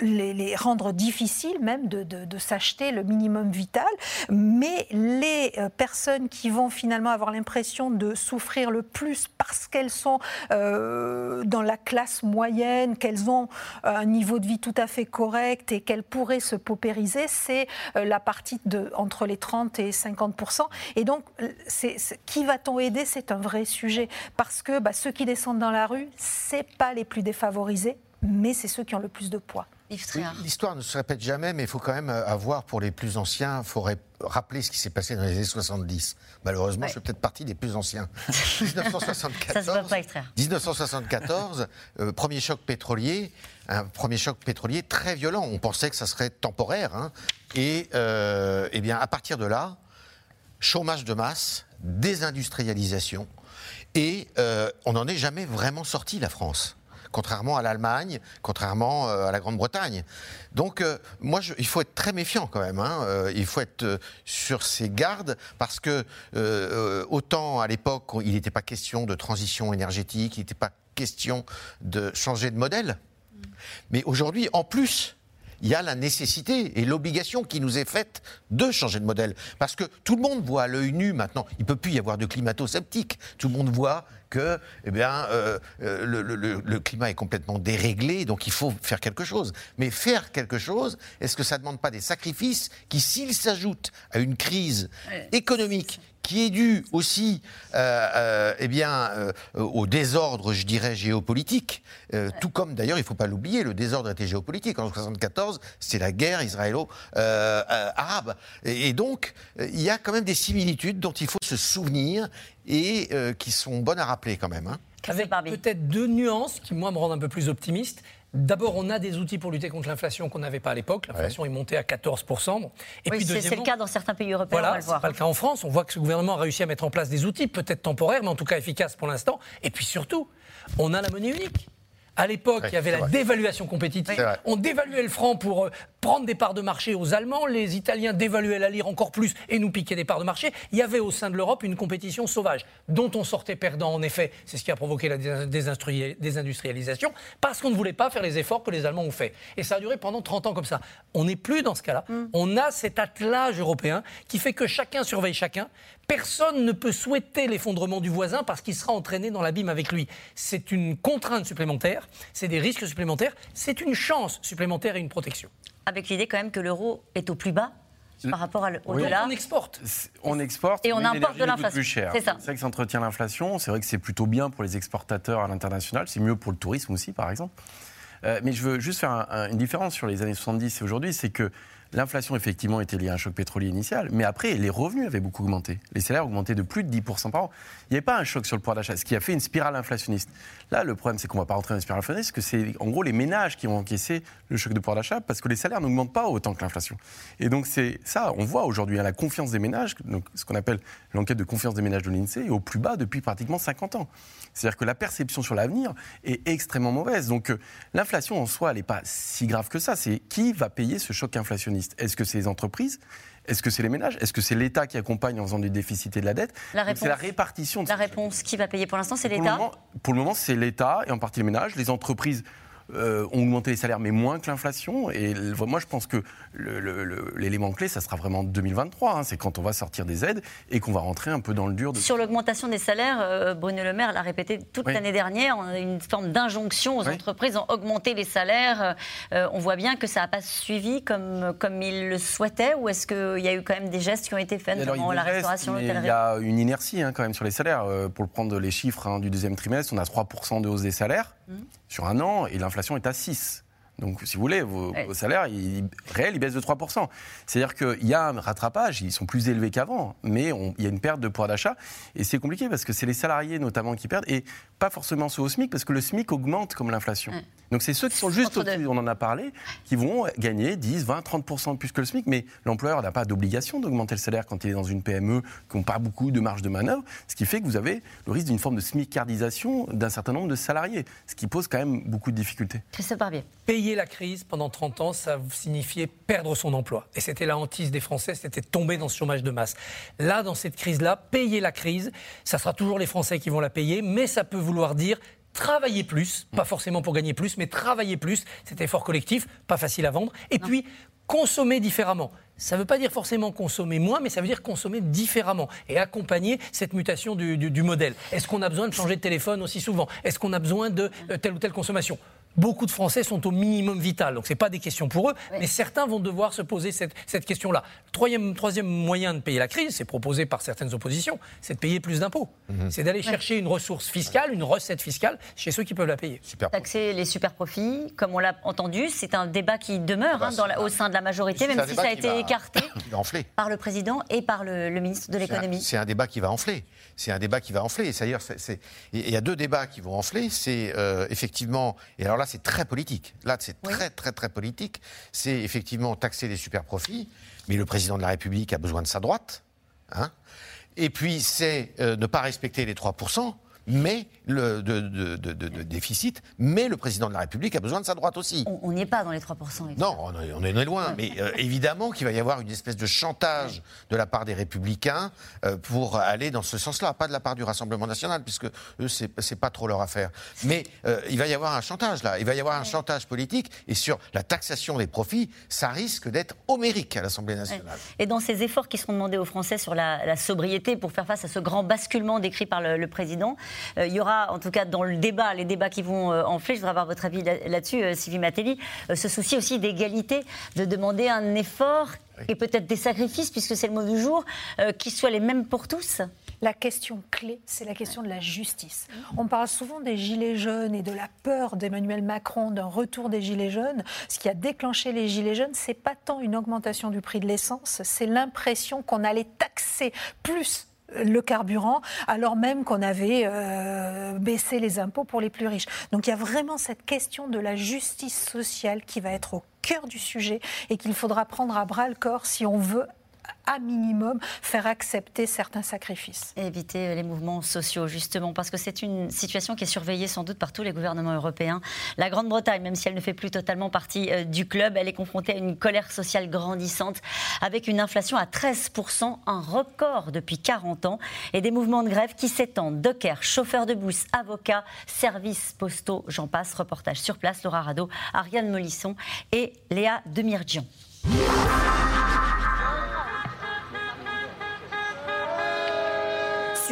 les, rendre difficiles même de, de s'acheter le minimum vital. Mais les euh, personnes qui vont finalement avoir l'impression de souffrir le plus parce qu'elles sont euh, dans la classe moyenne, qu'elles ont un niveau de vie tout à fait correct et qu'elles pourraient se paupériser, c'est euh, la partie de, entre les 30 et 50% Et donc, c'est, qui va-t-on aider? C'est un vrai sujet. Parce que bah, ceux qui descendent dans la rue, c'est pas les plus défavorisés, mais c'est ceux qui ont le plus de poids. L'histoire ne se répète jamais, mais il faut quand même avoir pour les plus anciens, il faudrait rappeler ce qui s'est passé dans les années 70. Malheureusement, je fais peut-être partie des plus anciens. 1974, euh, premier choc pétrolier, un premier choc pétrolier très violent. On pensait que ça serait temporaire. Hein. Et euh, eh bien, à partir de là, chômage de masse, désindustrialisation, et euh, on n'en est jamais vraiment sorti, la France contrairement à l'Allemagne, contrairement euh, à la Grande-Bretagne. Donc, euh, moi, il faut être très méfiant quand même. Hein. Euh, il faut être sur ses gardes parce que autant à l'époque, il n'était pas question de transition énergétique, il n'était pas question de changer de modèle. Mais aujourd'hui, en plus, il y a la nécessité et l'obligation qui nous est faite de changer de modèle. Parce que tout le monde voit à l'œil nu maintenant, il ne peut plus y avoir de climato-sceptique. Tout le monde voit que eh bien, euh, euh, le, climat est complètement déréglé, donc il faut faire quelque chose. Mais faire quelque chose, est-ce que ça ne demande pas des sacrifices qui, s'ils s'ajoutent à une crise économique qui est dû aussi euh, euh, eh bien, au désordre, je dirais, géopolitique. Tout comme d'ailleurs, il ne faut pas l'oublier, le désordre était géopolitique. En 1974, c'est la guerre israélo-arabe. Et, donc, il y a quand même des similitudes dont il faut se souvenir et qui sont bonnes à rappeler quand même. Hein. Avec peut-être deux nuances qui, moi, me rendent un peu plus optimiste. D'abord, on a des outils pour lutter contre l'inflation qu'on n'avait pas à l'époque. L'inflation est montée à 14%. Et oui, c'est le cas dans certains pays européens. Voilà, c'est pas le cas en France. On voit que ce gouvernement a réussi à mettre en place des outils, peut-être temporaires, mais en tout cas efficaces pour l'instant. Et puis surtout, on a la monnaie unique. À l'époque, il y avait la dévaluation compétitive. On dévaluait le franc pour euh, prendre des parts de marché aux Allemands. Les Italiens dévaluaient la lire encore plus et nous piquaient des parts de marché. Il y avait au sein de l'Europe une compétition sauvage dont on sortait perdant, en effet. C'est ce qui a provoqué la désindustrialisation parce qu'on ne voulait pas faire les efforts que les Allemands ont fait. Et ça a duré pendant 30 ans comme ça. On n'est plus dans ce cas-là. Mm. On a cet attelage européen qui fait que chacun surveille chacun. Personne ne peut souhaiter l'effondrement du voisin parce qu'il sera entraîné dans l'abîme avec lui. C'est une contrainte supplémentaire, c'est des risques supplémentaires, c'est une chance supplémentaire et une protection. Avec l'idée quand même que l'euro est au plus bas par rapport au dollar. On exporte. On exporte. Et on importe de l'inflation. C'est ça. C'est vrai que ça entretient l'inflation. C'est vrai que c'est plutôt bien pour les exportateurs à l'international. C'est mieux pour le tourisme aussi, par exemple. Euh, mais je veux juste faire une différence sur les années 70 et aujourd'hui. C'est que L'inflation, effectivement, était liée à un choc pétrolier initial, mais après, les revenus avaient beaucoup augmenté. Les salaires augmentaient de plus de 10% par an. Il n'y avait pas un choc sur le pouvoir d'achat, ce qui a fait une spirale inflationniste. Là, le problème, c'est qu'on ne va pas rentrer dans une spirale inflationniste, que c'est en gros les ménages qui ont encaissé le choc de pouvoir d'achat parce que les salaires n'augmentent pas autant que l'inflation. Et donc, c'est ça, on voit aujourd'hui hein, la confiance des ménages, ce qu'on appelle l'enquête de confiance des ménages de l'INSEE, est au plus bas depuis pratiquement 50 ans. C'est-à-dire que la perception sur l'avenir est extrêmement mauvaise. Donc, euh, l'inflation en soi, elle n'est pas si grave que ça. C'est qui va payer ce choc inflationniste? Est-ce que c'est les entreprises? Est-ce que c'est les ménages? Est-ce que c'est l'État qui accompagne en faisant du déficit et de la dette? C'est la répartition. De la réponse, qui va payer pour l'instant, c'est l'État. Pour le moment, c'est l'État et en partie les ménages. Les entreprises euh, ont augmenté les salaires, mais moins que l'inflation. Et moi, je pense que l'élément clé, ça sera vraiment 2023. Hein. c'est quand on va sortir des aides et qu'on va rentrer un peu dans le dur. De... Sur l'augmentation des salaires, euh, Bruno Le Maire l'a répété toute l'année dernière. On a une forme d'injonction aux entreprises à augmenter les salaires. Euh, on voit bien que ça n'a pas suivi comme, comme il le souhaitait. Ou est-ce qu'il y a eu quand même des gestes qui ont été faits, notamment la restauration, Il y a une inertie hein, quand même sur les salaires. pour prendre les chiffres hein, du deuxième trimestre, on a 3% de hausse des salaires. Mmh. Sur un an et l'inflation est à 6. Donc, si vous voulez, vos, salaires ils, réels, ils baissent de 3%. C'est-à-dire qu'il y a un rattrapage, ils sont plus élevés qu'avant, mais il y a une perte de pouvoir d'achat. Et c'est compliqué parce que c'est les salariés notamment qui perdent, et pas forcément ceux au SMIC, parce que le SMIC augmente comme l'inflation. Donc c'est ceux qui sont juste au-dessus, on en a parlé, qui vont gagner 10, 20, 30% plus que le SMIC, mais l'employeur n'a pas d'obligation d'augmenter le salaire quand il est dans une PME qui n'a pas beaucoup de marge de manœuvre, ce qui fait que vous avez le risque d'une forme de SMICardisation d'un certain nombre de salariés, ce qui pose quand même beaucoup de difficultés. Christophe Barbier. Payer payer la crise pendant 30 ans, ça signifiait perdre son emploi. Et c'était la hantise des Français, c'était tomber dans ce chômage de masse. Là, dans cette crise-là, payer la crise, ça sera toujours les Français qui vont la payer, mais ça peut vouloir dire travailler plus, pas forcément pour gagner plus, mais travailler plus, cet effort collectif, pas facile à vendre, et puis consommer différemment. Ça ne veut pas dire forcément consommer moins, mais ça veut dire consommer différemment et accompagner cette mutation du, du- du modèle. Est-ce qu'on a besoin de changer de téléphone aussi souvent? Est-ce qu'on a besoin de euh, telle ou telle consommation? Beaucoup de Français sont au minimum vital, donc ce n'est pas des questions pour eux, mais certains vont devoir se poser cette, cette question-là. Troisième, troisième moyen de payer la crise, c'est proposé par certaines oppositions, c'est de payer plus d'impôts. C'est d'aller chercher une ressource fiscale, une recette fiscale chez ceux qui peuvent la payer. Taxer les super profits, comme on l'a entendu, c'est un débat qui demeure bah, hein, dans la- au sein de la majorité, même si ça a été va- écarté par le président et par le, le ministre de l'économie. C'est un débat qui va enfler. C'est un débat qui va enfler. C'est- il y a deux débats qui vont enfler. C'est euh, effectivement, et alors là, c'est très politique. Là, c'est très, très, très politique. C'est effectivement taxer les super profits. Mais le président de la République a besoin de sa droite. hein. et puis, c'est euh, ne pas respecter les 3%. Mais le de, de- de- de- de déficit, mais le président de la République a besoin de sa droite aussi. On on n'y est pas dans les 3%. évidemment. Non, on est, loin. Mais euh, évidemment qu'il va y avoir une espèce de chantage de la part des Républicains euh, pour aller dans ce sens-là. Pas de la part du Rassemblement national, puisque eux, c'est pas trop leur affaire. Mais euh, il va y avoir un chantage là. Il va y avoir un chantage politique. Et sur la taxation des profits, ça risque d'être homérique à l'Assemblée nationale. Et dans ces efforts qui seront demandés aux Français sur la, la sobriété pour faire face à ce grand basculement décrit par le, le président, il y aura en tout cas dans le débat, les débats qui vont euh, enfler, je voudrais avoir votre avis là- là-dessus, euh, Sylvie Matelli, euh, ce souci aussi d'égalité, de demander un effort et peut-être des sacrifices, puisque c'est le mot du jour, euh, qui soient les mêmes pour tous? La question clé, c'est la question de la justice. On parle souvent des gilets jaunes et de la peur d'Emmanuel Macron d'un retour des gilets jaunes. Ce qui a déclenché les gilets jaunes, c'est pas tant une augmentation du prix de l'essence, c'est l'impression qu'on allait taxer plus le carburant, alors même qu'on avait euh, baissé les impôts pour les plus riches. Donc il y a vraiment cette question de la justice sociale qui va être au cœur du sujet et qu'il faudra prendre à bras le corps si on veut à minimum faire accepter certains sacrifices. Éviter euh, les mouvements sociaux, justement, parce que c'est une situation qui est surveillée sans doute par tous les gouvernements européens. La Grande-Bretagne, même si elle ne fait plus totalement partie euh, du club, elle est confrontée à une colère sociale grandissante, avec une inflation à 13%, un record depuis 40 ans, et des mouvements de grève qui s'étendent. Dockers, chauffeurs de bus, avocats, services postaux, j'en passe. Reportage sur place, Laura Rado, Ariane Molisson et Léa Demirjian.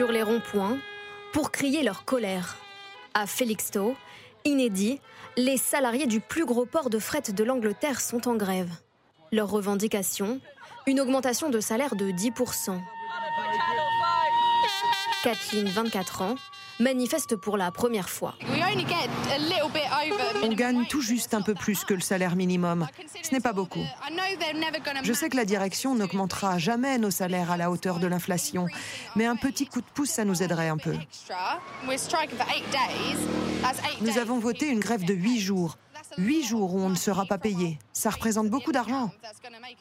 Sur les ronds-points pour crier leur colère. À Felixstowe, inédit, les salariés du plus gros port de fret de l'Angleterre sont en grève. Leur revendication Une augmentation de salaire de 10%. Kathleen, 24 ans, manifeste pour la première fois. On gagne tout juste un peu plus que le salaire minimum. Ce n'est pas beaucoup. Je sais que la direction n'augmentera jamais nos salaires à la hauteur de l'inflation, mais un petit coup de pouce, ça nous aiderait un peu. Nous avons voté une grève de 8 jours. 8 jours où on ne sera pas payé. Ça représente beaucoup d'argent.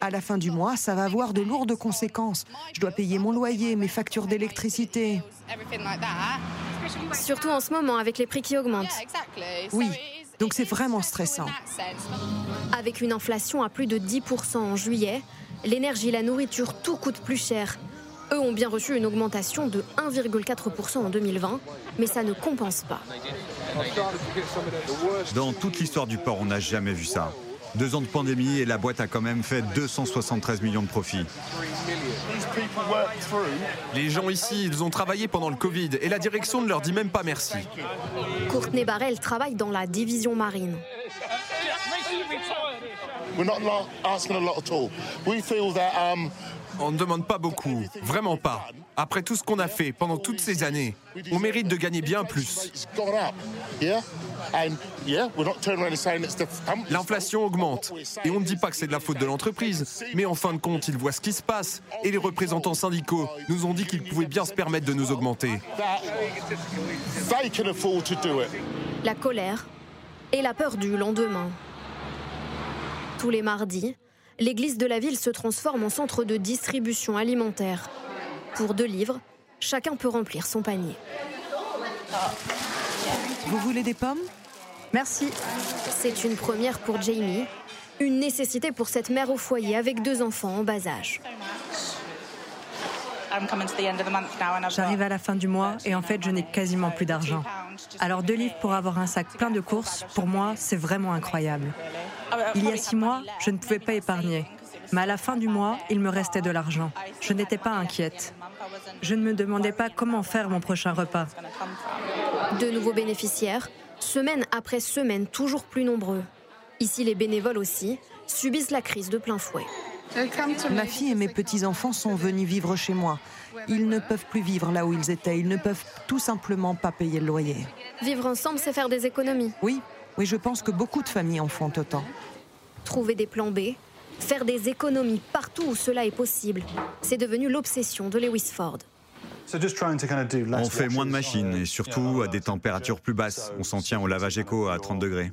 À la fin du mois, ça va avoir de lourdes conséquences. Je dois payer mon loyer, mes factures d'électricité. Surtout en ce moment avec les prix qui augmentent. Oui, donc c'est vraiment stressant. Avec une inflation à plus de 10% en juillet, l'énergie, la nourriture, tout coûte plus cher. Eux ont bien reçu une augmentation de 1,4% en 2020, mais ça ne compense pas. Dans toute l'histoire du port, on n'a jamais vu ça. Deux ans de pandémie et la boîte a quand même fait 273 millions de profits. Les gens ici, ils ont travaillé pendant le Covid et la direction ne leur dit même pas merci. Courtney Barrel travaille dans la division marine. On ne demande pas beaucoup, vraiment pas. Après tout ce qu'on a fait pendant toutes ces années, on mérite de gagner bien plus. L'inflation augmente et on ne dit pas que c'est de la faute de l'entreprise, mais en fin de compte, ils voient ce qui se passe et les représentants syndicaux nous ont dit qu'ils pouvaient bien se permettre de nous augmenter. La colère et la peur du lendemain. Tous les mardis, l'église de la ville se transforme en centre de distribution alimentaire. Pour deux livres, chacun peut remplir son panier. Vous voulez des pommes? Merci. C'est une première pour Jamie, une nécessité pour cette mère au foyer avec deux enfants en bas âge. J'arrive à la fin du mois et en fait, je n'ai quasiment plus d'argent. Alors, deux livres pour avoir un sac plein de courses, pour moi, c'est vraiment incroyable. Il y a six mois, je ne pouvais pas épargner. Mais à la fin du mois, il me restait de l'argent. Je n'étais pas inquiète. Je ne me demandais pas comment faire mon prochain repas. De nouveaux bénéficiaires, semaine après semaine, toujours plus nombreux. Ici, les bénévoles aussi subissent la crise de plein fouet. Ma fille et mes petits-enfants sont venus vivre chez moi. Ils ne peuvent plus vivre là où ils étaient. Ils ne peuvent tout simplement pas payer le loyer. Vivre ensemble, c'est faire des économies. Oui, oui, je pense que beaucoup de familles en font autant. Trouver des plans B, faire des économies partout où cela est possible, c'est devenu l'obsession de Lewis Ford. On fait moins de machines et surtout à des températures plus basses. On s'en tient au lavage éco à 30 degrés.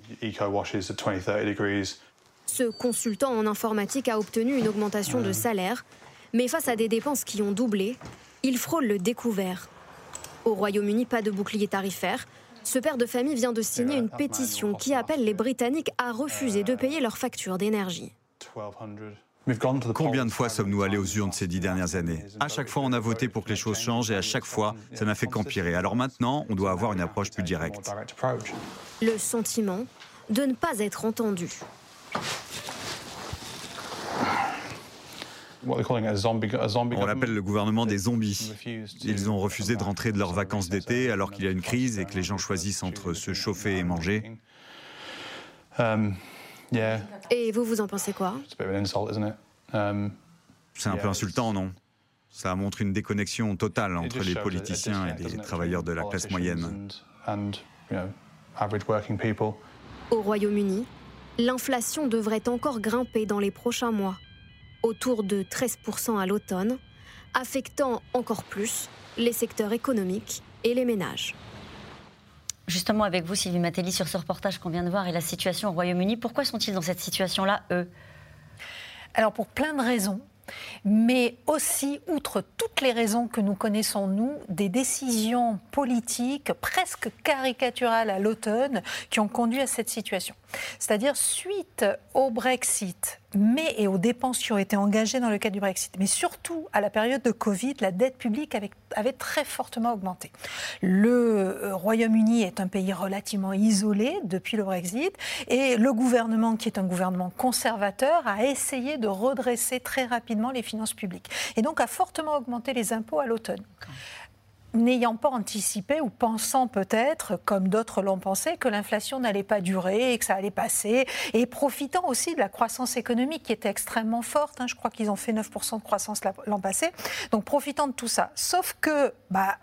Ce consultant en informatique a obtenu une augmentation de salaire, mais face à des dépenses qui ont doublé, il frôle le découvert. Au Royaume-Uni, pas de bouclier tarifaire. Ce père de famille vient de signer une pétition qui appelle les Britanniques à refuser de payer leurs factures d'énergie. Combien de fois sommes-nous allés aux urnes ces dix dernières années? À chaque fois, on a voté pour que les choses changent et à chaque fois, ça n'a fait qu'empirer. Alors maintenant, on doit avoir une approche plus directe. Le sentiment de ne pas être entendu. On l'appelle le gouvernement des zombies. Ils ont refusé de rentrer de leurs vacances d'été alors qu'il y a une crise et que les gens choisissent entre se chauffer et manger. Et vous, vous en pensez quoi? C'est un peu insultant, non? Ça montre une déconnexion totale entre les politiciens et les travailleurs de la classe moyenne. Au Royaume-Uni, l'inflation devrait encore grimper dans les prochains mois, autour de 13% à l'automne, affectant encore plus les secteurs économiques et les ménages. Justement, avec vous, Sylvie Matelli, sur ce reportage qu'on vient de voir et la situation au Royaume-Uni, pourquoi sont-ils dans cette situation-là, eux? Alors, pour plein de raisons mais aussi, outre toutes les raisons que nous connaissons, nous, des décisions politiques presque caricaturales à l'automne qui ont conduit à cette situation. C'est-à-dire, suite au Brexit, mais et aux dépenses qui ont été engagées dans le cadre du Brexit, mais surtout à la période de Covid, la dette publique avait, très fortement augmenté. Le euh, Royaume-Uni est un pays relativement isolé depuis le Brexit, et le gouvernement, qui est un gouvernement conservateur, a essayé de redresser très rapidement les finances publiques, et donc a fortement augmenté les impôts à l'automne n'ayant pas anticipé ou pensant peut-être, comme d'autres l'ont pensé, que l'inflation n'allait pas durer et que ça allait passer, et profitant aussi de la croissance économique qui était extrêmement forte. Hein. je crois qu'ils ont fait 9% de croissance l'an passé. Donc profitant de tout ça. Sauf que, bah,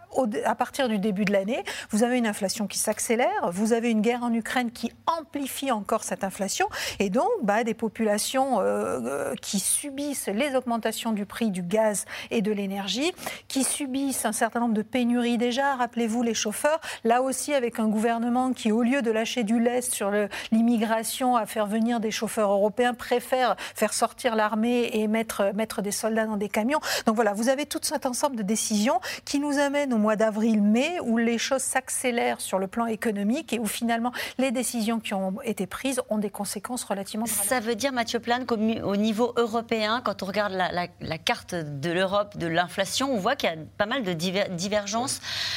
à partir du début de l'année, vous avez une inflation qui s'accélère, vous avez une guerre en Ukraine qui amplifie encore cette inflation, et donc bah, des populations euh, euh, qui subissent les augmentations du prix du gaz et de l'énergie, qui subissent un certain nombre de pénuries déjà, rappelez-vous les chauffeurs, là aussi avec un gouvernement qui, au lieu de lâcher du lest sur l'immigration, à faire venir des chauffeurs européens, préfère faire sortir l'armée et mettre, des soldats dans des camions. Donc voilà, vous avez tout cet ensemble de décisions qui nous amènent au mois d'avril-mai, où les choses s'accélèrent sur le plan économique et où finalement les décisions qui ont été prises ont des conséquences relativement Ça veut dire, Mathieu Plane, qu'au niveau européen, quand on regarde la, carte de l'Europe, de l'inflation, on voit qu'il y a pas mal de divergences,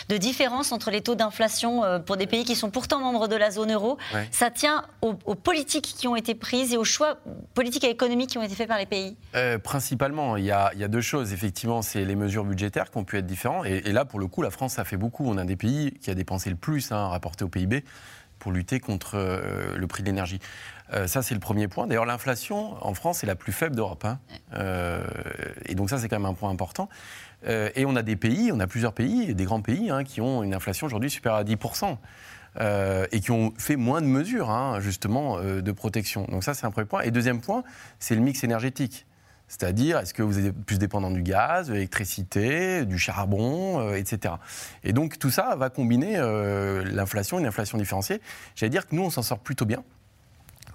de différences entre les taux d'inflation euh, pour des pays qui sont pourtant membres de la zone euro. Ça tient aux, politiques qui ont été prises et aux choix politiques et économiques qui ont été faits par les pays euh, Principalement, il y, a, deux choses. Effectivement, c'est les mesures budgétaires qui ont pu être différentes. Et, et là, pour le coup, la France, a fait beaucoup. On a des pays qui a dépensé le plus, hein, rapporté au PIB, pour lutter contre euh, le prix de l'énergie. Euh, ça, c'est le premier point. D'ailleurs, l'inflation en France est la plus faible d'Europe. Hein. Euh, et donc ça, c'est quand même un point important. Et on a des pays, on a plusieurs pays, des grands pays, hein, qui ont une inflation aujourd'hui supérieure à 10%. et qui ont fait moins de mesures, justement, de protection. Donc ça, c'est un premier point. Et deuxième point, c'est le mix énergétique. C'est-à-dire, est-ce que vous êtes plus dépendant du gaz, de l'électricité, du charbon, euh, etc. Et donc tout ça va combiner euh, l'inflation, une inflation différenciée. J'allais dire que nous, on s'en sort plutôt bien.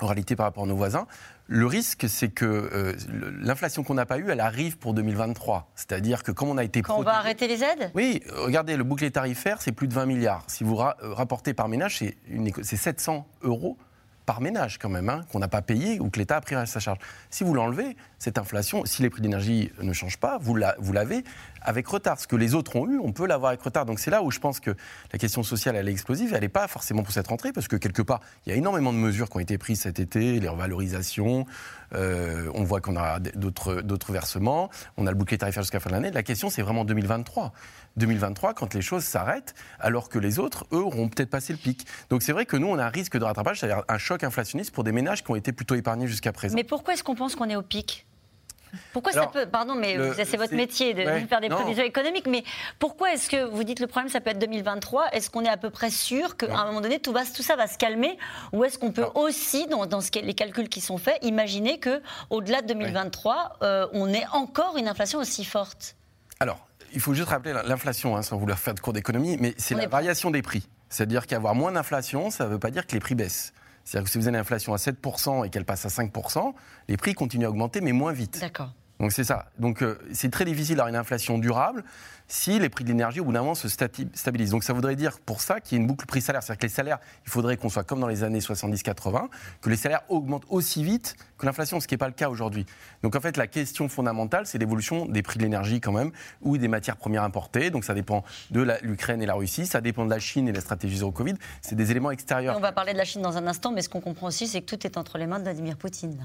En réalité par rapport à nos voisins. Le risque, c'est que euh, l'inflation qu'on n'a pas eue, elle arrive pour 2023. C'est-à-dire que comme on a été... Quand on va arrêter les aides? Oui, regardez, le bouclier tarifaire, c'est plus de 20 milliards. Si vous ra rapportez par ménage, c'est 700 euros par ménage quand même, hein, qu'on n'a pas payé ou que l'État a pris à sa charge. Si vous l'enlevez, cette inflation, si les prix d'énergie ne changent pas, vous l'avez avec retard. Ce que les autres ont eu, on peut l'avoir avec retard. Donc c'est là où je pense que la question sociale, elle est explosive. Elle n'est pas forcément pour cette rentrée, parce que quelque part, il y a énormément de mesures qui ont été prises cet été, les revalorisations, euh, on voit qu'on a d'autres versements, on a le bouclier tarifaire jusqu'à la fin de l'année. La question, c'est vraiment 2023. 2023, quand les choses s'arrêtent, alors que les autres, eux, auront peut-être passé le pic. Donc c'est vrai que nous, on a un risque de rattrapage, c'est-à-dire un choc inflationniste pour des ménages qui ont été plutôt épargnés jusqu'à présent. Mais pourquoi est-ce qu'on pense qu'on est au pic? Pourquoi ça peut. Pardon, mais c'est votre métier de, faire des prévisions économiques, mais pourquoi est-ce que vous dites le problème, ça peut être 2023 Est-ce qu'on est à peu près sûr qu'à un moment donné, tout, va, tout ça va se calmer? Ou est-ce qu'on peut aussi, dans, dans ce, les calculs qui sont faits, imaginer qu'au-delà de 2023, euh, on ait encore une inflation aussi forte? Alors, il faut juste rappeler l'inflation, hein, sans vouloir faire de cours d'économie, mais c'est la variation des prix. C'est-à-dire qu'avoir moins d'inflation, ça ne veut pas dire que les prix baissent. C'est-à-dire que si vous avez une inflation à 7% et qu'elle passe à 5%, les prix continuent à augmenter, mais moins vite. D'accord. Donc c'est ça. Donc euh, c'est très difficile d'avoir une inflation durable si les prix de l'énergie au bout d'un moment se stabilisent. Donc ça voudrait dire pour ça qu'il y ait une boucle prix-salaire. C'est-à-dire que les salaires, il faudrait qu'on soit comme dans les années 70-80, que les salaires augmentent aussi vite que l'inflation, ce qui n'est pas le cas aujourd'hui. Donc en fait la question fondamentale, c'est l'évolution des prix de l'énergie quand même, ou des matières premières importées. Donc ça dépend de l'Ukraine et la Russie, ça dépend de la Chine et la stratégie zéro Covid. C'est des éléments extérieurs. on va parler de la Chine dans un instant, mais ce qu'on comprend aussi, c'est que tout est entre les mains de Vladimir Poutine.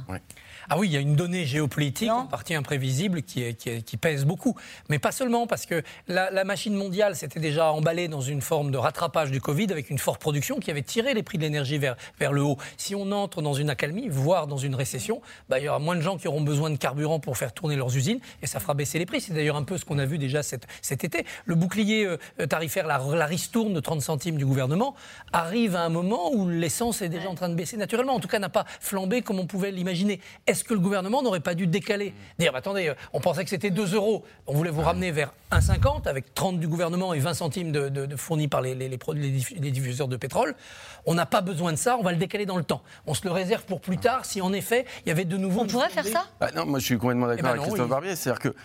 Ah oui, il y a une donnée géopolitique, en partie imprévisible, qui, qui, pèse beaucoup. Mais pas seulement, parce que la, machine mondiale s'était déjà emballée dans une forme de rattrapage du Covid avec une forte production qui avait tiré les prix de l'énergie vers, vers le haut. Si on entre dans une accalmie, voire dans une récession, bah, il y aura moins de gens qui auront besoin de carburant pour faire tourner leurs usines et ça fera baisser les prix. C'est d'ailleurs un peu ce qu'on a vu déjà cet, cet été. Le bouclier euh, tarifaire, la, la, ristourne de 30 centimes du gouvernement arrive à un moment où l'essence est déjà en train de baisser naturellement. En tout cas, n'a pas flambé comme on pouvait l'imaginer. Est-ce que le gouvernement n'aurait pas dû décaler Dire, bah, attendez, euh, on pensait que c'était 2 euros, on voulait vous ramener vers 1,50 avec 30 du gouvernement et 20 centimes de, fournis par les, les, les, diffuseurs de pétrole. On n'a pas besoin de ça, on va le décaler dans le temps. On se le réserve pour plus tard si en effet il y avait de nouveaux. On pourrait faire ça bah Non, moi je suis complètement d'accord eh ben avec Christophe Barbier. C'est-à-dire que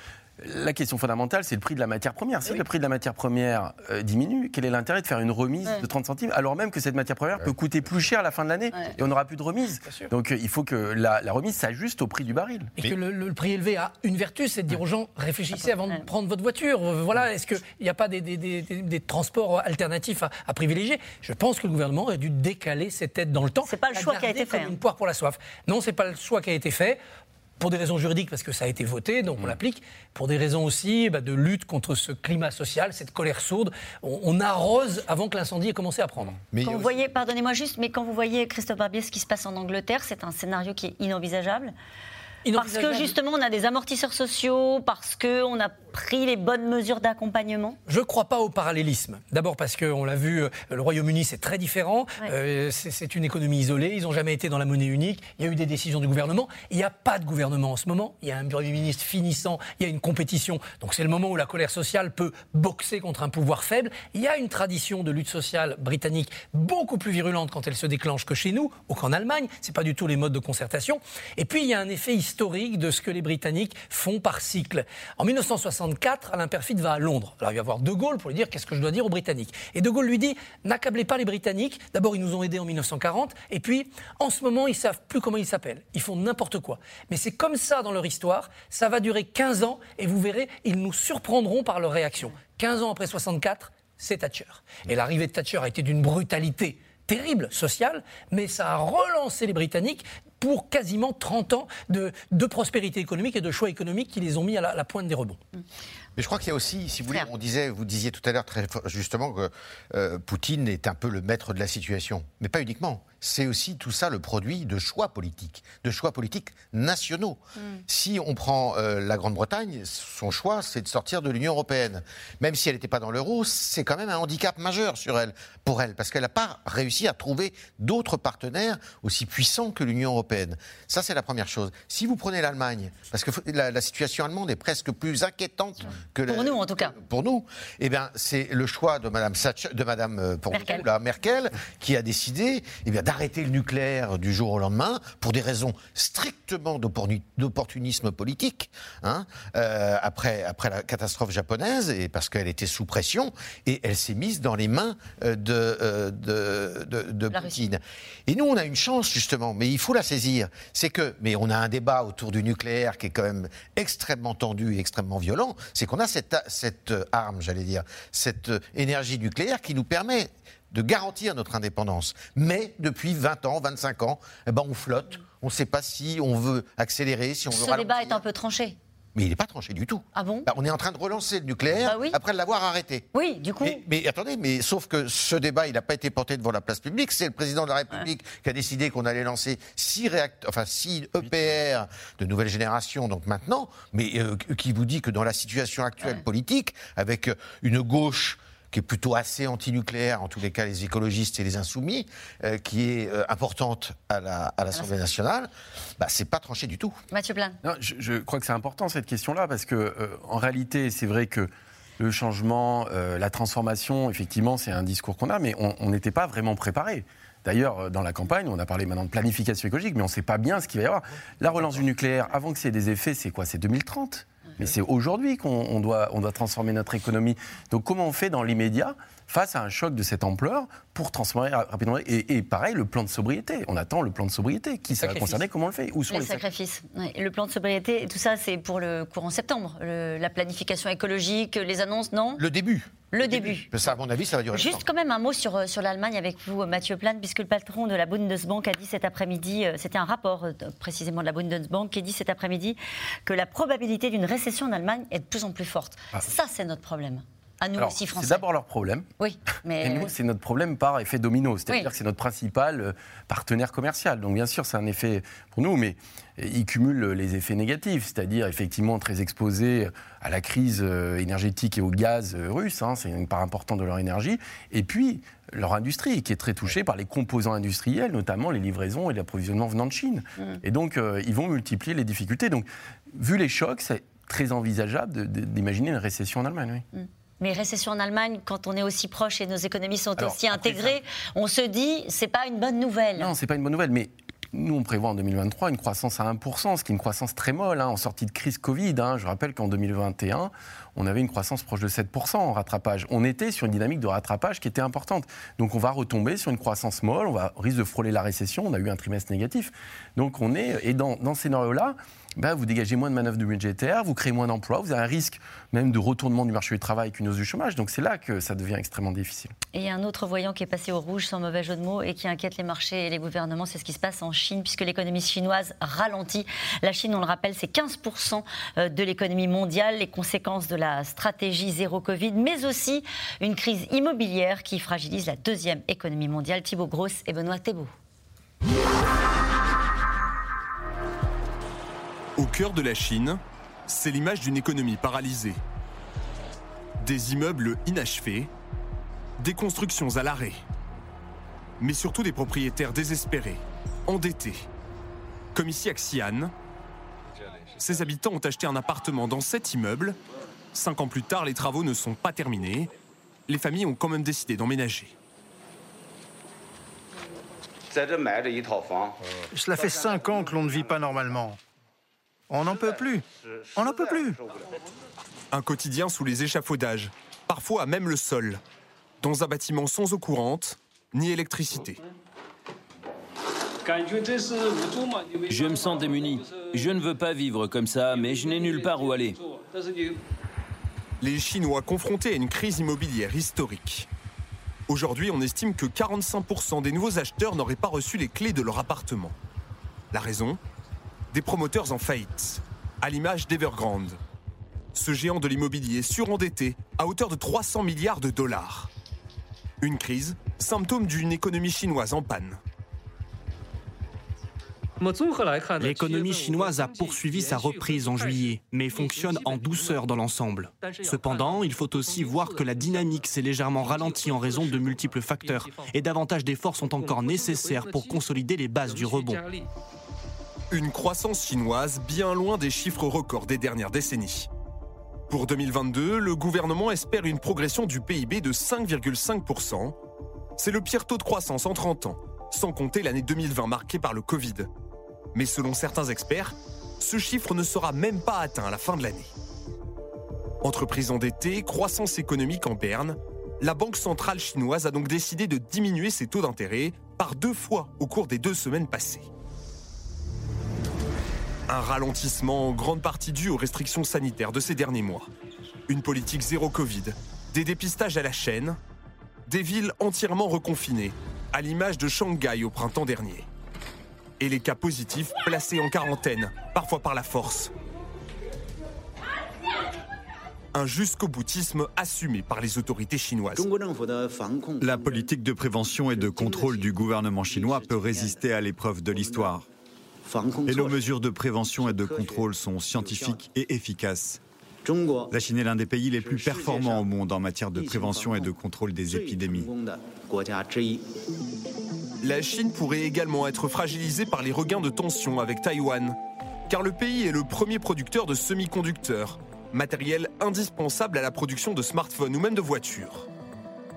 la question fondamentale, c'est le prix de la matière première. Si le prix de la matière première euh, diminue, quel est l'intérêt de faire une remise de 30 centimes alors même que cette matière première peut coûter plus cher à la fin de l'année et on n'aura plus de remise Donc euh, il faut que la, remise s'ajuste au prix du baril. Et que le, prix élevé a une vertu, c'est de dire aux gens réfléchissez avant de prendre votre voiture. Euh, voilà, est-ce qu'il n'y a pas des, transports alternatifs à, privilégier? Je pense que le gouvernement a dû décaler cette aide dans le temps. C'est pas le choix qui a été fait. Comme une hein. poire pour la soif. Non, c'est pas le choix qui a été fait pour des raisons juridiques, parce que ça a été voté, donc on mm. l'applique, pour des raisons aussi bah, de lutte contre ce climat social, cette colère sourde. On, arrose avant que l'incendie ait commencé à prendre. Mais quand vous voyez, pardonnez-moi juste, mais quand vous voyez, Christophe Barbier, ce qui se passe en Angleterre, c'est un scénario qui est inenvisageable. Parce que justement, on a des amortisseurs sociaux, parce qu'on a pris les bonnes mesures d'accompagnement Je ne crois pas au parallélisme. D'abord parce qu'on l'a vu, euh, le Royaume-Uni, c'est très différent. Euh, c'est une économie isolée. Ils n'ont jamais été dans la monnaie unique. Il y a eu des décisions du gouvernement. Il n'y a pas de gouvernement en ce moment. Il y a un Premier ministre finissant. Il y a une compétition. Donc c'est le moment où la colère sociale peut boxer contre un pouvoir faible. Il y a une tradition de lutte sociale britannique beaucoup plus virulente quand elle se déclenche que chez nous ou qu'en Allemagne. Ce n'est pas du tout les modes de concertation. Et puis il y a un effet historique de ce que les Britanniques font par cycle. En 1964, Alain Perfit va à Londres. Alors il va voir De Gaulle pour lui dire qu'est-ce que je dois dire aux Britanniques? Et De Gaulle lui dit n'accablez pas les Britanniques. D'abord, ils nous ont aidés en 1940. Et puis, en ce moment, ils savent plus comment ils s'appellent. Ils font n'importe quoi. Mais c'est comme ça dans leur histoire. Ça va durer 15 ans et vous verrez, ils nous surprendront par leur réaction. 15 ans après 64, c'est Thatcher. Et l'arrivée de Thatcher a été d'une brutalité terrible sociale, mais ça a relancé les Britanniques pour quasiment 30 ans de, prospérité économique et de choix économiques qui les ont mis à la, pointe des rebonds. Mais je crois qu'il y a aussi, si vous voulez, on disait, vous disiez tout à l'heure très justement que euh, Poutine est un peu le maître de la situation, mais pas uniquement c'est aussi tout ça le produit de choix politiques, de choix politiques nationaux. Mm. Si on prend euh, la Grande-Bretagne, son choix, c'est de sortir de l'Union européenne. Même si elle n'était pas dans l'euro, c'est quand même un handicap majeur sur elle, pour elle, parce qu'elle n'a pas réussi à trouver d'autres partenaires aussi puissants que l'Union européenne. Ça, c'est la première chose. Si vous prenez l'Allemagne, parce que la, situation allemande est presque plus inquiétante que pour nous, en tout cas. Pour nous, eh bien, c'est le choix de Madame de Madame euh, Merkel. Merkel qui a décidé, eh bien d'arrêter le nucléaire du jour au lendemain pour des raisons strictement d'opportunisme politique, hein, euh, après, après la catastrophe japonaise, et parce qu'elle était sous pression, et elle s'est mise dans les mains euh, de, de, de, de Poutine. Et nous, on a une chance, justement, mais il faut la saisir. C'est que, mais on a un débat autour du nucléaire qui est quand même extrêmement tendu et extrêmement violent, c'est qu'on a cette, cette arme, j'allais dire, cette énergie nucléaire qui nous permet de garantir notre indépendance. Mais depuis 20 ans, 25 ans, eh ben on flotte. On ne sait pas si on veut accélérer, si on veut Ce débat est un peu tranché. Mais il n'est pas tranché du tout. Ah bon bah, On est en train de relancer le nucléaire bah après l'avoir arrêté. Oui, du coup. Mais, attendez, mais sauf que ce débat, il n'a pas été porté devant la place publique. C'est le président de la République qui a décidé qu'on allait lancer six réacteurs, enfin six EPR de nouvelle génération, donc maintenant, mais euh, qui vous dit que dans la situation actuelle politique, avec une gauche qui est plutôt assez antinucléaire, en tous les cas les écologistes et les insoumis, euh, qui est euh, importante à l'Assemblée la, nationale, bah, c'est pas tranché du tout. Mathieu Plan. je, crois que c'est important cette question-là, parce que euh, en réalité, c'est vrai que le changement, la transformation, effectivement, c'est un discours qu'on a, mais on n'était pas vraiment préparé. D'ailleurs, dans la campagne, on a parlé maintenant de planification écologique, mais on ne sait pas bien ce qu'il va y avoir. La relance du nucléaire, avant que c'est des effets, c'est quoi? C'est 2030 mais c'est aujourd'hui qu'on doit, transformer notre économie. Donc comment on fait dans l'immédiat? Face à un choc de cette ampleur pour transformer rapidement et, pareil, le plan de sobriété. On attend le plan de sobriété. Qui ça va concerner Comment on le fait Où sont les, sacrifices Le plan de sobriété, tout ça, c'est pour le courant septembre. la planification écologique, les annonces, non? Le début. Le début. Ça, à mon avis, ça va durer Juste quand même un mot sur, sur l'Allemagne avec vous, Mathieu Plan, puisque le patron de la Bundesbank a dit cet après-midi, euh, c'était un rapport euh, précisément de la Bundesbank, qui a dit cet après-midi que la probabilité d'une récession en Allemagne est de plus en plus forte. Ah. Ça, c'est notre problème. C'est d'abord leur problème. Oui, mais... Et nous, c'est notre problème par effet domino. C'est-à-dire que c'est notre principal euh, partenaire commercial. Donc, bien sûr, c'est un effet pour nous, mais ils cumulent les effets négatifs. C'est-à-dire, effectivement, très exposés à la crise euh, énergétique et au gaz euh, russe. Hein, c'est une part importante de leur énergie. Et puis, leur industrie, qui est très touchée par les composants industriels, notamment les livraisons et l'approvisionnement venant de Chine. Mm. Et donc, ils vont multiplier les difficultés. Donc, vu les chocs, c'est très envisageable d'imaginer une récession en Allemagne. Oui. Mm. Mais récession en Allemagne, quand on est aussi proche et nos économies sont aussi intégrées, on se dit c'est pas une bonne nouvelle. Non, c'est pas une bonne nouvelle, mais nous, on prévoit en 2023 une croissance à 1%, ce qui est une croissance très molle, hein, en sortie de crise Covid. Hein. Je rappelle qu'en 2021, on avait une croissance proche de 7% en rattrapage. On était sur une dynamique de rattrapage qui était importante. Donc on va retomber sur une croissance molle, on va risque de frôler la récession, on a eu un trimestre négatif. Donc on est, et dans, ce scénario-là, ben, vous dégagez moins de manœuvres budgétaires, vous créez moins d'emplois, vous avez un risque même de retournement du marché du travail avec une hausse du chômage. Donc c'est là que ça devient extrêmement difficile. Et il y a un autre voyant qui est passé au rouge, sans mauvais jeu de mots, et qui inquiète les marchés et les gouvernements, c'est ce qui se passe en Chine, puisque l'économie chinoise ralentit. La Chine, on le rappelle, c'est 15% euh, de l'économie mondiale, les conséquences de la stratégie zéro Covid, mais aussi une crise immobilière qui fragilise la deuxième économie mondiale. Thibaut Grosse et Benoît Thébault. Au cœur de la Chine, c'est l'image d'une économie paralysée. Des immeubles inachevés, des constructions à l'arrêt, mais surtout des propriétaires désespérés, endettés. Comme ici à Xi'an, ses habitants ont acheté un appartement dans cet immeuble. Cinq ans plus tard, les travaux ne sont pas terminés. Les familles ont quand même décidé d'emménager. Cela fait cinq ans que l'on ne vit pas normalement. On n'en peut plus. On n'en peut plus. Un quotidien sous les échafaudages, parfois à même le sol, dans un bâtiment sans eau courante ni électricité. Je me sens démuni. Je ne veux pas vivre comme ça, mais je n'ai nulle part où aller. Les Chinois confrontés à une crise immobilière historique. Aujourd'hui, on estime que 45% des nouveaux acheteurs n'auraient pas reçu les clés de leur appartement. La raison? Des promoteurs en faillite, à l'image d'Evergrande. Ce géant de l'immobilier surendetté à hauteur de 300 milliards de dollars. Une crise, symptôme d'une économie chinoise en panne. L'économie chinoise a poursuivi sa reprise en juillet, mais fonctionne en douceur dans l'ensemble. Cependant, il faut aussi voir que la dynamique s'est légèrement ralentie en raison de multiples facteurs, et davantage d'efforts sont encore nécessaires pour consolider les bases du rebond. Une croissance chinoise bien loin des chiffres records des dernières décennies. Pour 2022, le gouvernement espère une progression du PIB de 5,5%. C'est le pire taux de croissance en 30 ans, sans compter l'année 2020 marquée par le Covid. Mais selon certains experts, ce chiffre ne sera même pas atteint à la fin de l'année. Entreprise endettée, croissance économique en berne, la Banque centrale chinoise a donc décidé de diminuer ses taux d'intérêt par deux fois au cours des deux semaines passées. Un ralentissement en grande partie dû aux restrictions sanitaires de ces derniers mois. Une politique zéro Covid, des dépistages à la chaîne, des villes entièrement reconfinées, à l'image de Shanghai au printemps dernier. Et les cas positifs placés en quarantaine, parfois par la force. Un jusqu'au boutisme assumé par les autorités chinoises. La politique de prévention et de contrôle du gouvernement chinois peut résister à l'épreuve de l'histoire. Et nos mesures de prévention et de contrôle sont scientifiques et efficaces. La Chine est l'un des pays les plus performants au monde en matière de prévention et de contrôle des épidémies. La Chine pourrait également être fragilisée par les regains de tension avec Taïwan, car le pays est le premier producteur de semi-conducteurs, matériel indispensable à la production de smartphones ou même de voitures.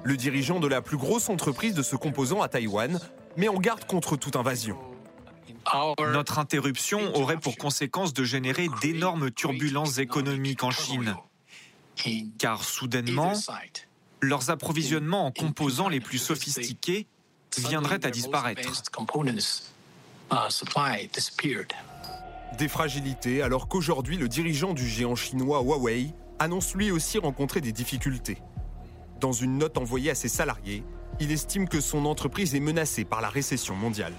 Le dirigeant de la plus grosse entreprise de ce composant à Taïwan met en garde contre toute invasion. Notre interruption aurait pour conséquence de générer d'énormes turbulences économiques en Chine. Car soudainement, leurs approvisionnements en composants les plus sophistiqués viendraient à disparaître. Des fragilités alors qu'aujourd'hui le dirigeant du géant chinois Huawei annonce lui aussi rencontrer des difficultés. Dans une note envoyée à ses salariés, il estime que son entreprise est menacée par la récession mondiale.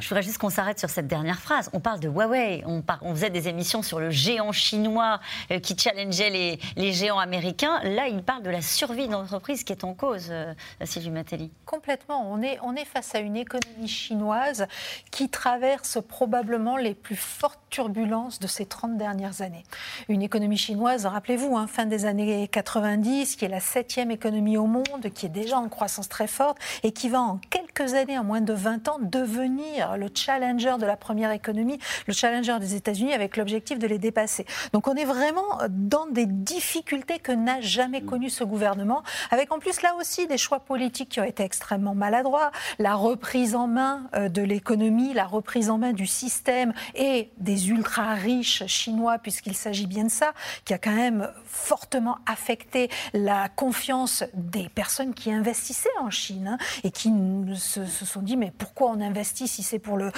Je voudrais juste qu'on s'arrête sur cette dernière phrase. On parle de Huawei, on, on faisait des émissions sur le géant chinois euh, qui challengeait les, les, géants américains. Là, il parle de la survie de l'entreprise qui est en cause, euh, Sylvie Matelli. Complètement. On est, on est face à une économie chinoise qui traverse probablement les plus fortes turbulences de ces 30 dernières années. Une économie chinoise, rappelez-vous, hein, fin des années 90, qui est la septième économie au monde, qui est déjà en croissance très forte et qui va en quelques années, en moins de 20 ans, devenir le challenger de la première économie, le challenger des États-Unis, avec l'objectif de les dépasser. Donc on est vraiment dans des difficultés que n'a jamais connues ce gouvernement, avec en plus là aussi des choix politiques qui ont été extrêmement maladroits, la reprise en main euh, de l'économie, la reprise en main du système et des ultra riches chinois, puisqu'il s'agit bien de ça, qui a quand même fortement affecté la confiance des personnes qui investissaient en Chine hein, et qui se, sont dit mais pourquoi on investit si c'est pour le,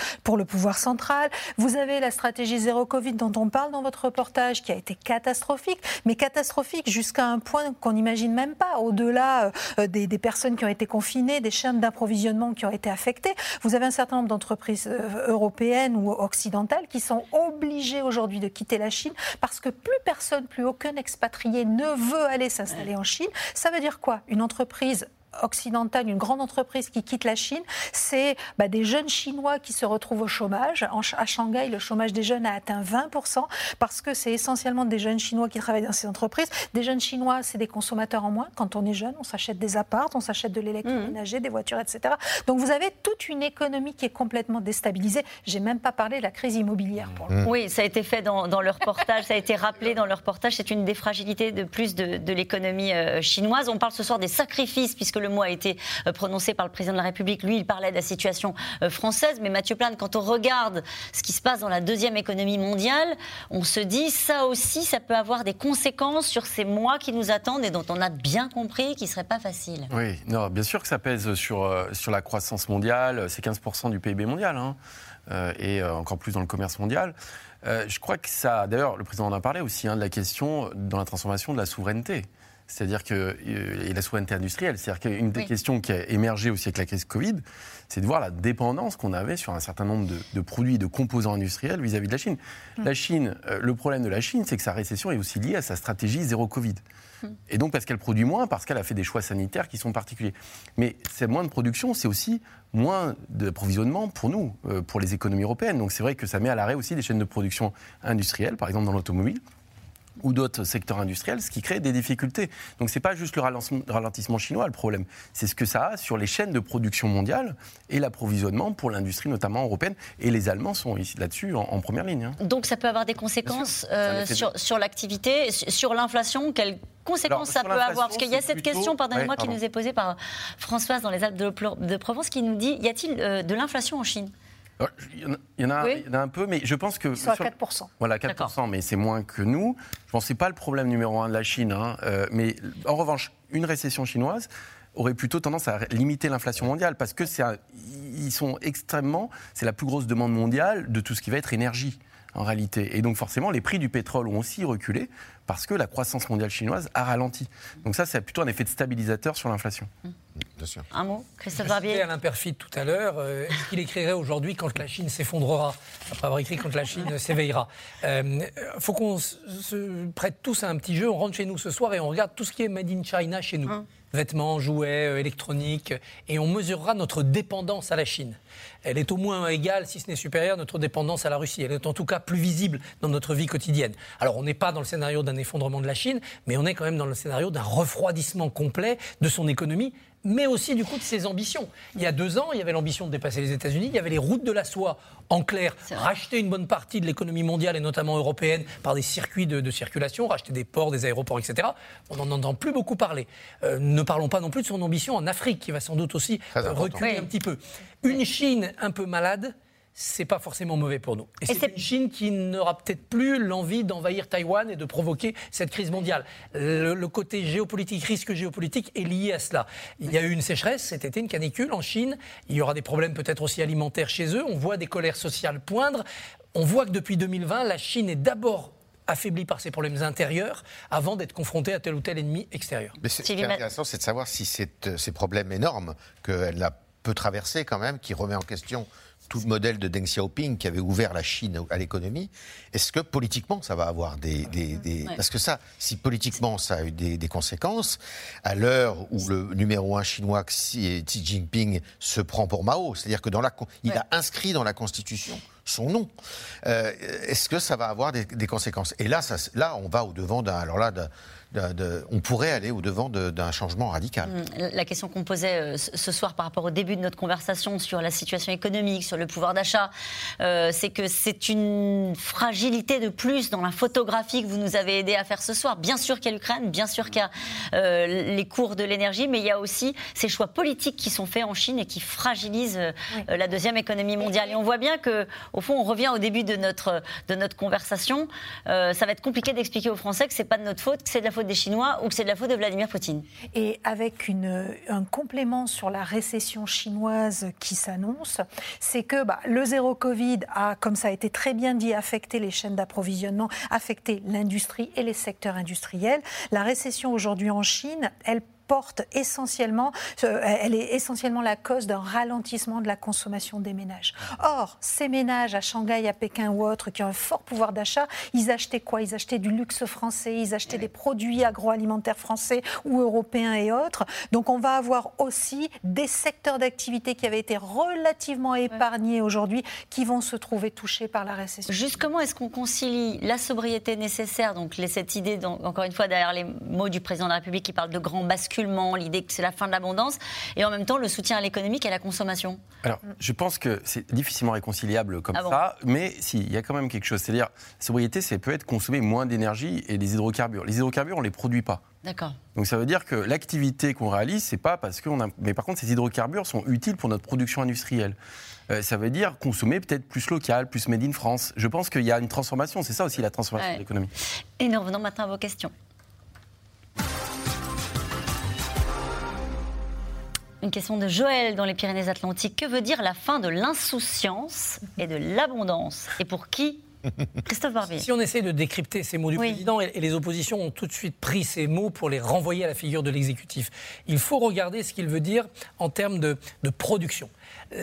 pouvoir central? Vous avez la stratégie zéro Covid dont on parle dans votre reportage qui a été catastrophique, mais catastrophique jusqu'à un point qu'on n'imagine même pas, au-delà euh, des, des, personnes qui ont été confinées, des chaînes d'approvisionnement qui ont été affectées. Vous avez un certain nombre d'entreprises euh, européennes ou occidentales qui sont obligées aujourd'hui de quitter la Chine parce que plus personne, plus aucun expatrié ne veut aller s'installer en Chine. Ça veut dire quoi? Une entreprise occidentale, une grande entreprise qui quitte la Chine, c'est bah, des jeunes Chinois qui se retrouvent au chômage. à Shanghai, le chômage des jeunes a atteint 20% parce que c'est essentiellement des jeunes Chinois qui travaillent dans ces entreprises. Des jeunes Chinois, c'est des consommateurs en moins. Quand on est jeune, on s'achète des apparts, on s'achète de l'électroménager, mmh. des voitures, etc. Donc vous avez toute une économie qui est complètement déstabilisée. J'ai même pas parlé de la crise immobilière. Pour mmh. Oui, ça a été fait dans, dans, le reportage, ça a été rappelé dans le reportage. C'est une des fragilités de plus de, de l'économie euh, chinoise. On parle ce soir des sacrifices puisque le mot a été euh, prononcé par le président de la République. Lui, il parlait de la situation euh, française. Mais Mathieu Plane, quand on regarde ce qui se passe dans la deuxième économie mondiale, on se dit ça aussi, ça peut avoir des conséquences sur ces mois qui nous attendent et dont on a bien compris qu'ils ne seraient pas faciles. Oui, non, bien sûr que ça pèse sur, euh, sur la croissance mondiale. C'est 15% du PIB mondial. Hein, et encore plus dans le commerce mondial. je crois que ça. D'ailleurs, le président en a parlé aussi hein, de la question dans la transformation de la souveraineté. C'est-à-dire que euh, et la souveraineté industrielle, c'est-à-dire qu'une des questions qui a émergé aussi avec la crise Covid, c'est de voir la dépendance qu'on avait sur un certain nombre de, produits, de composants industriels vis-à-vis de la Chine. Hum. La Chine, euh, le problème de la Chine, c'est que sa récession est aussi liée à sa stratégie zéro Covid. Hum. Et donc parce qu'elle produit moins, parce qu'elle a fait des choix sanitaires qui sont particuliers. Mais c'est moins de production, c'est aussi moins d'approvisionnement pour nous, euh, pour les économies européennes. Donc c'est vrai que ça met à l'arrêt aussi des chaînes de production industrielles, par exemple dans l'automobile ou d'autres secteurs industriels, ce qui crée des difficultés. Donc ce n'est pas juste le ralentissement chinois le problème, c'est ce que ça a sur les chaînes de production mondiale et l'approvisionnement pour l'industrie notamment européenne. Et les Allemands sont ici là-dessus en, première ligne. Hein. Donc ça peut avoir des conséquences euh, sur, sur l'activité, sur l'inflation? Quelles conséquences ça peut avoir? Parce qu'il y a cette question, pardonnez-moi, qui nous est posée par Françoise dans les Alpes de, Provence, qui nous dit y a-t-il de l'inflation en Chine? Il y, en a, un peu, mais je pense que. Ils sont à 4%. Voilà, 4%, mais c'est moins que nous. Je pense que ce n'est pas le problème numéro un de la Chine. Hein, euh, mais en revanche, une récession chinoise aurait plutôt tendance à limiter l'inflation mondiale parce que c'est ils sont extrêmement, c'est la plus grosse demande mondiale de tout ce qui va être énergie en réalité. Et donc forcément, les prix du pétrole ont aussi reculé parce que la croissance mondiale chinoise a ralenti. Donc ça, c'est plutôt un effet de stabilisateur sur l'inflation. Bien sûr. Un mot, Christophe Barbier. Alain Perfit tout à l'heure, euh, est-ce qu'il écrirait aujourd'hui quand la Chine s'effondrera Après avoir écrit quand la Chine s'éveillera. Il euh, faut qu'on se prête tous à un petit jeu. On rentre chez nous ce soir et on regarde tout ce qui est made in China chez nous. Hum vêtements, jouets, euh, électroniques, et on mesurera notre dépendance à la Chine. Elle est au moins égale, si ce n'est supérieure, notre dépendance à la Russie. Elle est en tout cas plus visible dans notre vie quotidienne. Alors on n'est pas dans le scénario d'un effondrement de la Chine, mais on est quand même dans le scénario d'un refroidissement complet de son économie mais aussi du coup de ses ambitions. Il y a deux ans, il y avait l'ambition de dépasser les États-Unis, il y avait les routes de la soie, en clair, racheter une bonne partie de l'économie mondiale et notamment européenne par des circuits de, circulation, racheter des ports, des aéroports, etc. On n'en entend plus beaucoup parler. Euh, ne parlons pas non plus de son ambition en Afrique, qui va sans doute aussi reculer un petit peu. Une Chine un peu malade, c'est pas forcément mauvais pour nous. Et, c'est une Chine qui n'aura peut-être plus l'envie d'envahir Taïwan et de provoquer cette crise mondiale. Le, côté géopolitique, risque géopolitique est lié à cela. Il y a eu une sécheresse cet été, une canicule en Chine. Il y aura des problèmes peut-être aussi alimentaires chez eux. On voit des colères sociales poindre. On voit que depuis 2020, la Chine est d'abord affaiblie par ses problèmes intérieurs avant d'être confrontée à tel ou tel ennemi extérieur. Mais ce qui est intéressant, c'est de savoir si ces problèmes énormes qu'elle a peut traverser quand même, qui remet en question tout le modèle de Deng Xiaoping qui avait ouvert la Chine à l'économie, est-ce que politiquement ça va avoir des... Parce que ça, si politiquement ça a eu des, conséquences, à l'heure où le numéro un chinois Xi, Jinping se prend pour Mao, c'est-à-dire que dans la, il a inscrit dans la Constitution son nom. Euh, est-ce que ça va avoir des, conséquences? Et là, ça, là, on va au devant d'un, alors là, on pourrait aller au devant d'un changement radical. Hum, la question qu'on posait euh, ce soir par rapport au début de notre conversation sur la situation économique, sur le pouvoir d'achat, euh, c'est que c'est une fragilité de plus dans la photographie que vous nous avez aidé à faire ce soir. Bien sûr qu'il y a l'Ukraine, bien sûr qu'il y a euh, les cours de l'énergie, mais il y a aussi ces choix politiques qui sont faits en Chine et qui fragilisent la deuxième économie mondiale. Et on voit bien que, au fond, on revient au début de notre, de notre conversation. ça va être compliqué d'expliquer aux Français que c'est pas de notre faute, que c'est de la faute des Chinois ou que c'est de la faute de Vladimir Poutine Et avec un complément sur la récession chinoise qui s'annonce, c'est que bah, le zéro Covid a, comme ça a été très bien dit, affecté les chaînes d'approvisionnement, affecté l'industrie et les secteurs industriels. La récession aujourd'hui en Chine, elle porte essentiellement, elle est essentiellement la cause d'un ralentissement de la consommation des ménages. Or, ces ménages à Shanghai, à Pékin ou autres, qui ont un fort pouvoir d'achat, ils achetaient quoi? Ils achetaient du luxe français, ils achetaient des produits agroalimentaires français ou européens et autres. Donc, on va avoir aussi des secteurs d'activité qui avaient été relativement épargnés aujourd'hui, qui vont se trouver touchés par la récession. Juste comment est-ce qu'on concilie la sobriété nécessaire, donc cette idée, encore une fois, derrière les mots du président de la République qui parle de grand bascule l'idée que c'est la fin de l'abondance, et en même temps le soutien à l'économique et à la consommation Alors, je pense que c'est difficilement réconciliable comme ah ça, mais si, il y a quand même quelque chose. C'est-à-dire, la sobriété, c'est peut être consommer moins d'énergie et des hydrocarbures. Les hydrocarbures, on ne les produit pas. D'accord. Donc ça veut dire que l'activité qu'on réalise, c'est pas parce qu'on a. Mais par contre, ces hydrocarbures sont utiles pour notre production industrielle. Euh, ça veut dire consommer peut-être plus local, plus made in France. Je pense qu'il y a une transformation. C'est ça aussi la transformation de l'économie. Et nous revenons maintenant à vos questions. Une question de Joël dans les Pyrénées-Atlantiques. Que veut dire la fin de l'insouciance et de l'abondance? Et pour qui? Christophe Barbier. Si on essaie de décrypter ces mots du président, et, les oppositions ont tout de suite pris ces mots pour les renvoyer à la figure de l'exécutif, il faut regarder ce qu'il veut dire en termes de production.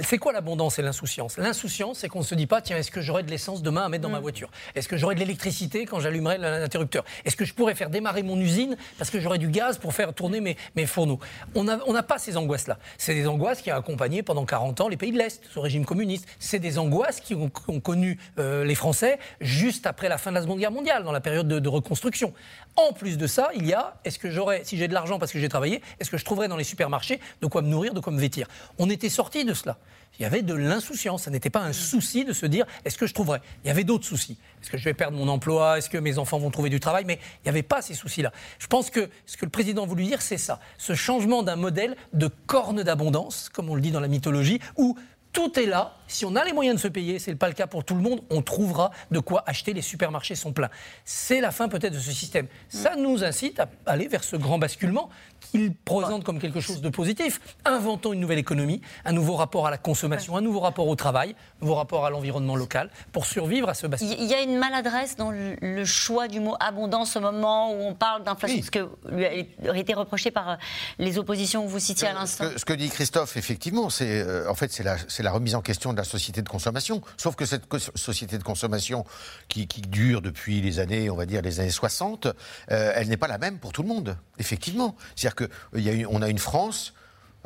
C'est quoi l'abondance et l'insouciance? L'insouciance, c'est qu'on ne se dit pas, tiens, est-ce que j'aurai de l'essence demain à mettre dans ma mm. voiture? Est-ce que j'aurai de l'électricité quand j'allumerai l'interrupteur? Est-ce que je pourrais faire démarrer mon usine parce que j'aurai du gaz pour faire tourner mes, mes fourneaux? On n'a pas ces angoisses-là. C'est des angoisses qui ont accompagné pendant 40 ans les pays de l'Est, ce régime communiste. C'est des angoisses qui ont, connu euh, les Français juste après la fin de la Seconde Guerre mondiale, dans la période de, de reconstruction. En plus de ça, il y a, est-ce que j'aurai, si j'ai de l'argent parce que j'ai travaillé, est-ce que je trouverai dans les supermarchés de quoi me nourrir, de quoi me vêtir? On était sorti de cela. Il y avait de l'insouciance. Ça n'était pas un souci de se dire est-ce que je trouverai Il y avait d'autres soucis. Est-ce que je vais perdre mon emploi? Est-ce que mes enfants vont trouver du travail? Mais il n'y avait pas ces soucis-là. Je pense que ce que le président voulu dire, c'est ça. Ce changement d'un modèle de corne d'abondance, comme on le dit dans la mythologie, où tout est là. Si on a les moyens de se payer, c'est pas le cas pour tout le monde, on trouvera de quoi acheter. Les supermarchés sont pleins. C'est la fin peut-être de ce système. Ça nous incite à aller vers ce grand basculement qu'il présente comme quelque chose de positif. Inventons une nouvelle économie, un nouveau rapport à la consommation, un nouveau rapport au travail, un nouveau rapport à l'environnement local pour survivre à ce basculement. Il y a une maladresse dans le choix du mot abondance au moment où on parle d'inflation, ce que lui a été reproché par euh, les oppositions que vous citiez à l'instant. Ce, que dit Christophe, effectivement, c'est euh, en fait c'est la, la, remise en question de la société de consommation. Sauf que cette société de consommation qui, dure depuis les années, on va dire les années 60, euh, elle n'est pas la même pour tout le monde, effectivement. C'est-à-dire qu'on a, a une France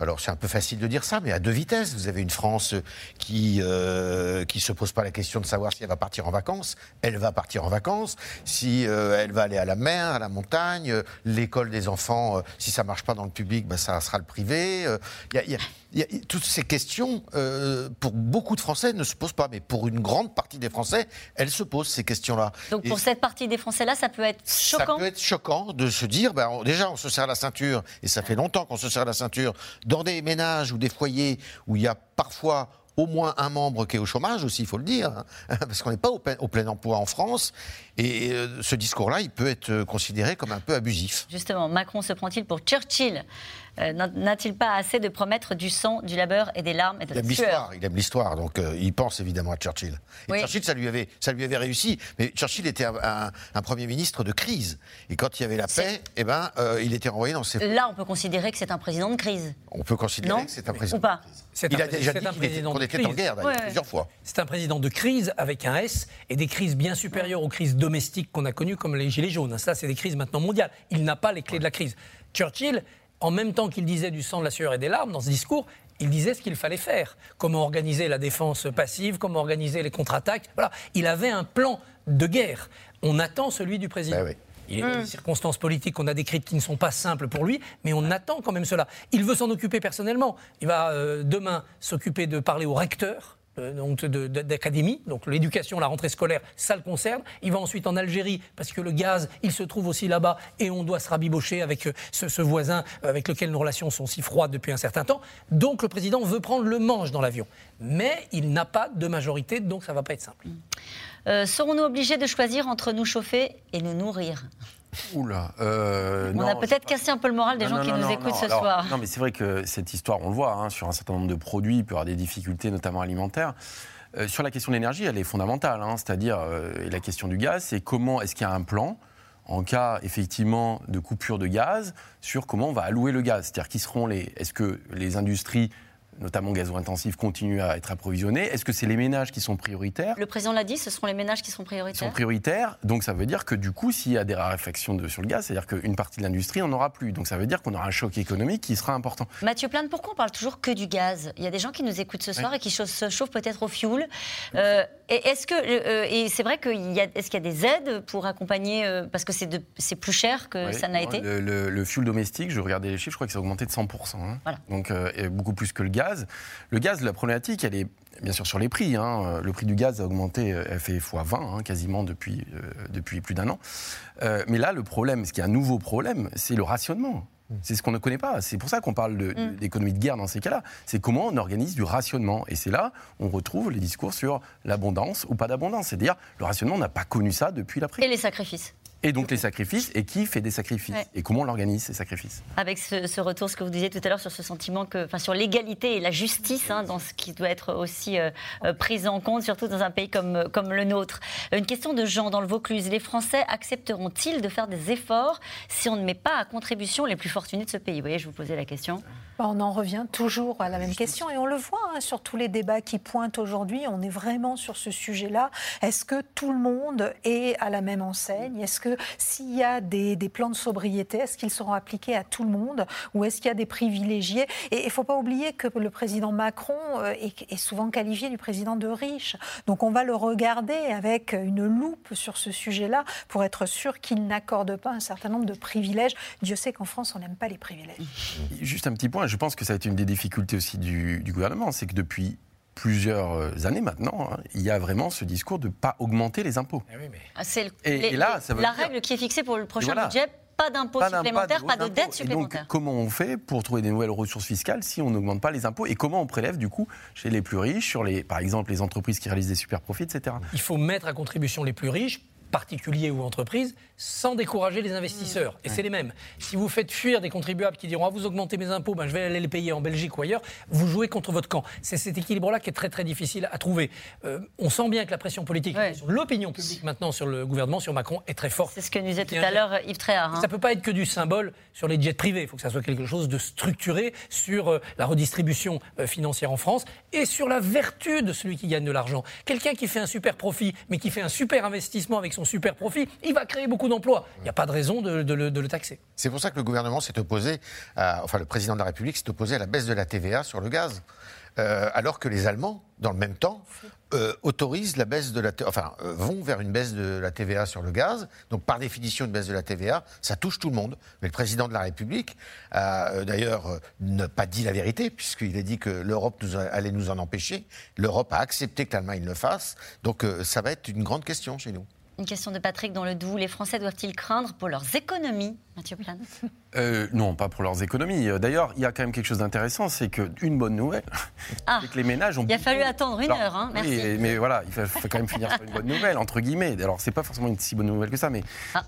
alors c'est un peu facile de dire ça, mais à deux vitesses. Vous avez une France qui ne euh, qui se pose pas la question de savoir si elle va partir en vacances. Elle va partir en vacances. Si euh, elle va aller à la mer, à la montagne, l'école des enfants, euh, si ça marche pas dans le public, ben, ça sera le privé. Il y a, toutes ces questions, euh, pour beaucoup de Français, ne se posent pas, mais pour une grande partie des Français, elles se posent, ces questions-là. Donc pour cette partie des Français-là, ça peut être choquant Ça peut être choquant de se dire, ben, déjà, on se serre la ceinture, et ça fait longtemps qu'on se serre la ceinture, dans des ménages ou des foyers où il y a parfois au moins un membre qui est au chômage aussi, il faut le dire, hein, parce qu'on n'est pas au plein, emploi en France. Et euh, ce discours-là, il peut être considéré comme un peu abusif. Justement, Macron se prend-il pour Churchill? Euh, n'a-t-il pas assez de promettre du sang, du labeur et des larmes et de il aime l'histoire, Il aime l'histoire, donc euh, il pense évidemment à Churchill. Et Churchill, ça lui, avait, ça lui avait réussi, mais Churchill était un, Premier ministre de crise. Et quand il y avait la paix, eh ben, il était renvoyé dans ses... Là, on peut considérer que c'est un président de crise. On peut considérer que c'est un président Ou pas. Il a déjà dit qu'il était, en guerre, plusieurs fois. C'est un président de crise avec un S et des crises bien supérieures aux crises domestiques qu'on a connues comme les Gilets jaunes. Ça, c'est des crises maintenant mondiales. Il n'a pas les clés de la crise. Churchill, en même temps qu'il disait du sang, de la sueur et des larmes dans ce discours, il disait ce qu'il fallait faire. Comment organiser la défense passive, comment organiser les contre-attaques. Voilà. Il avait un plan de guerre. On attend celui du président. Ben il y a des circonstances politiques qu'on a décrites qui ne sont pas simples pour lui, mais on attend quand même cela. Il veut s'en occuper personnellement. Il va euh, demain s'occuper de parler au recteur donc d'académie, donc l'éducation, la rentrée scolaire, ça le concerne. Il va ensuite en Algérie parce que le gaz, il se trouve aussi là-bas et on doit se rabibocher avec euh, ce, voisin avec lequel nos relations sont si froides depuis un certain temps. Donc le président veut prendre le manche dans l'avion, mais il n'a pas de majorité, donc ça va pas être simple. Euh, serons-nous obligés de choisir entre nous chauffer et nous nourrir? Oula. Euh, on a peut-être cassé un peu le moral des gens qui nous écoutent ce soir. Non, mais c'est vrai que cette histoire, on le voit, hein, sur un certain nombre de produits, il peut y avoir des difficultés, notamment alimentaires. Euh, sur la question de l'énergie, elle est fondamentale, hein, c'est-à-dire la question du gaz, c'est comment est-ce qu'il y a un plan en cas effectivement de coupure de gaz sur comment on va allouer le gaz, c'est-à-dire qui seront les, est-ce que les industries notamment gazo intensif, continuent à être approvisionnés. Est-ce que c'est les ménages qui sont prioritaires Le président l'a dit, ce seront les ménages qui sont prioritaires. Ils sont prioritaires, donc ça veut dire que du coup, s'il y a des raréfactions de, sur le gaz, c'est-à-dire qu'une partie de l'industrie n'en aura plus. Donc ça veut dire qu'on aura un choc économique qui sera important. Mathieu Plane, pourquoi on parle toujours que du gaz? Il y a des gens qui nous écoutent ce soir et qui se chauffent peut-être au fioul. Euh, est-ce que euh, et c'est vrai qu'il y a est-ce qu'il y a des aides pour accompagner euh, parce que c'est c'est plus cher que ça n'a été? le, le, fuel domestique, je regardais les chiffres, je crois que ça a augmenté de 100 hein. Donc beaucoup plus que le gaz. Le gaz, la problématique, elle est bien sûr sur les prix. Hein. Le prix du gaz a augmenté, elle fait x20 hein, quasiment depuis, euh, depuis plus d'un an. Euh, mais là, le problème, ce qui est un nouveau problème, c'est le rationnement. C'est ce qu'on ne connaît pas. C'est pour ça qu'on parle mm. d'économie de, de, guerre dans ces cas-là. C'est comment on organise du rationnement. Et c'est là on retrouve les discours sur l'abondance ou pas d'abondance. C'est-à-dire, le rationnement, on n'a pas connu ça depuis l'après. Et les sacrifices et donc les sacrifices, et qui fait des sacrifices Et comment on organise ces sacrifices Avec ce, retour, ce que vous disiez tout à l'heure sur ce sentiment que, enfin, sur l'égalité et la justice, hein, dans ce qui doit être aussi euh, euh, pris en compte, surtout dans un pays comme, comme le nôtre. Une question de Jean dans le Vaucluse. Les Français accepteront-ils de faire des efforts si on ne met pas à contribution les plus fortunés de ce pays? Vous voyez, je vous posais la question. On en revient toujours à la même question et on le voit hein, sur tous les débats qui pointent aujourd'hui. On est vraiment sur ce sujet-là. Est-ce que tout le monde est à la même enseigne? Est-ce que s'il y a des, plans de sobriété, est-ce qu'ils seront appliqués à tout le monde ou est-ce qu'il y a des privilégiés? Et il ne faut pas oublier que le président Macron euh, est, est souvent qualifié du président de riche. Donc on va le regarder avec une loupe sur ce sujet-là pour être sûr qu'il n'accorde pas un certain nombre de privilèges. Dieu sait qu'en France, on n'aime pas les privilèges. Juste un petit point, je pense que ça a été une des difficultés aussi du, gouvernement, c'est que depuis plusieurs euh, années maintenant, hein, il y a vraiment ce discours de ne pas augmenter les impôts. Eh ah, c'est et, là, la règle qui est fixée pour le prochain budget, pas d'impôts supplémentaires, pas de, dettes supplémentaires. comment on fait pour trouver des nouvelles ressources fiscales si on n'augmente pas les impôts Et comment on prélève du coup chez les plus riches, sur les, par exemple les entreprises qui réalisent des super profits, etc. Il faut mettre à contribution les plus riches particuliers ou entreprises, sans décourager les investisseurs. Et c'est les mêmes. Si vous faites fuir des contribuables qui diront ah, vous augmentez mes impôts, ben, je vais aller les payer en Belgique ou ailleurs, vous jouez contre votre camp. C'est cet équilibre-là qui est très très difficile à trouver. Euh, on sent bien que la pression politique, l'opinion publique maintenant sur le gouvernement, sur Macron, est très forte. C'est ce que nous disait tout à l'heure Yves Tréhard. Hein. Ça ne peut pas être que du symbole sur les jets privés. Il faut que ça soit quelque chose de structuré sur euh, la redistribution euh, financière en France et sur la vertu de celui qui gagne de l'argent. Quelqu'un qui fait un super profit, mais qui fait un super investissement avec son super profit, il va créer beaucoup d'emplois. Il n'y a pas de raison de, le, taxer. C'est pour ça que le gouvernement s'est opposé, enfin le président de la République s'est opposé à la baisse de la TVA sur le gaz. Euh, alors que les Allemands, dans le même temps, euh, autorisent la baisse de la, enfin, euh, vont vers une baisse de la TVA sur le gaz. Donc, par définition, une baisse de la TVA, ça touche tout le monde. Mais le président de la République d'ailleurs ne pas dit la vérité, puisqu'il a dit que l'Europe allait nous en empêcher. L'Europe a accepté que l'Allemagne le fasse. Donc, ça va être une grande question chez nous. Une question de Patrick dans le Doubs. Les Français doivent-ils craindre pour leurs économies, Mathieu Plan euh, Non, pas pour leurs économies. Euh, d'ailleurs, il y a quand même quelque chose d'intéressant, c'est qu'une bonne nouvelle, ah, c'est que les ménages ont... Il a fallu attendre une heure, hein, merci. Oui, mais voilà, il faut, quand même finir sur une bonne nouvelle, entre guillemets. Alors, c'est pas forcément une si bonne nouvelle que ça, mais... Ah.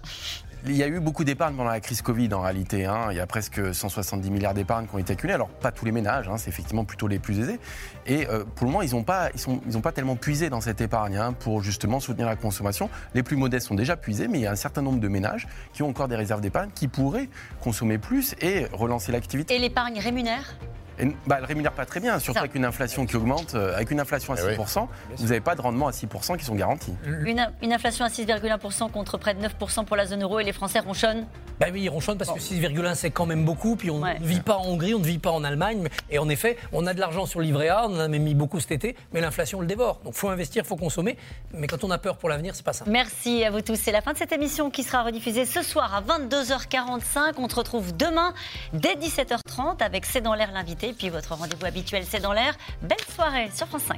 Il y a eu beaucoup d'épargne pendant la crise Covid en réalité. Hein. Il y a presque 170 milliards d'épargne qui ont été accumulés. Alors pas tous les ménages, hein. c'est effectivement plutôt les plus aisés. Et euh, pour le moment, ils n'ont pas, ils pas tellement puisé dans cette épargne hein, pour justement soutenir la consommation. Les plus modestes sont déjà puisés, mais il y a un certain nombre de ménages qui ont encore des réserves d'épargne qui pourraient consommer plus et relancer l'activité. Et l'épargne rémunère? Bah, elle ne rémunère pas très bien, surtout avec une inflation qui augmente. Euh, avec une inflation à 6%, eh vous n'avez pas de rendement à 6% qui sont garantis. Une, une inflation à 6,1% contre près de 9% pour la zone euro et les Français ronchonnent bah oui, ils ronchonnent parce que 6,1 c'est quand même beaucoup. Puis on ne vit pas en Hongrie, on ne vit pas en Allemagne. Et en effet, on a de l'argent sur le livret A, on en a même mis beaucoup cet été, mais l'inflation le dévore. Donc il faut investir, il faut consommer. Mais quand on a peur pour l'avenir, c'est pas ça. Merci à vous tous. C'est la fin de cette émission qui sera rediffusée ce soir à 22h45. On se retrouve demain dès 17h30 avec C'est dans l'air l'invité. Puis votre rendez-vous habituel, c'est dans l'air. Belle soirée sur France 5.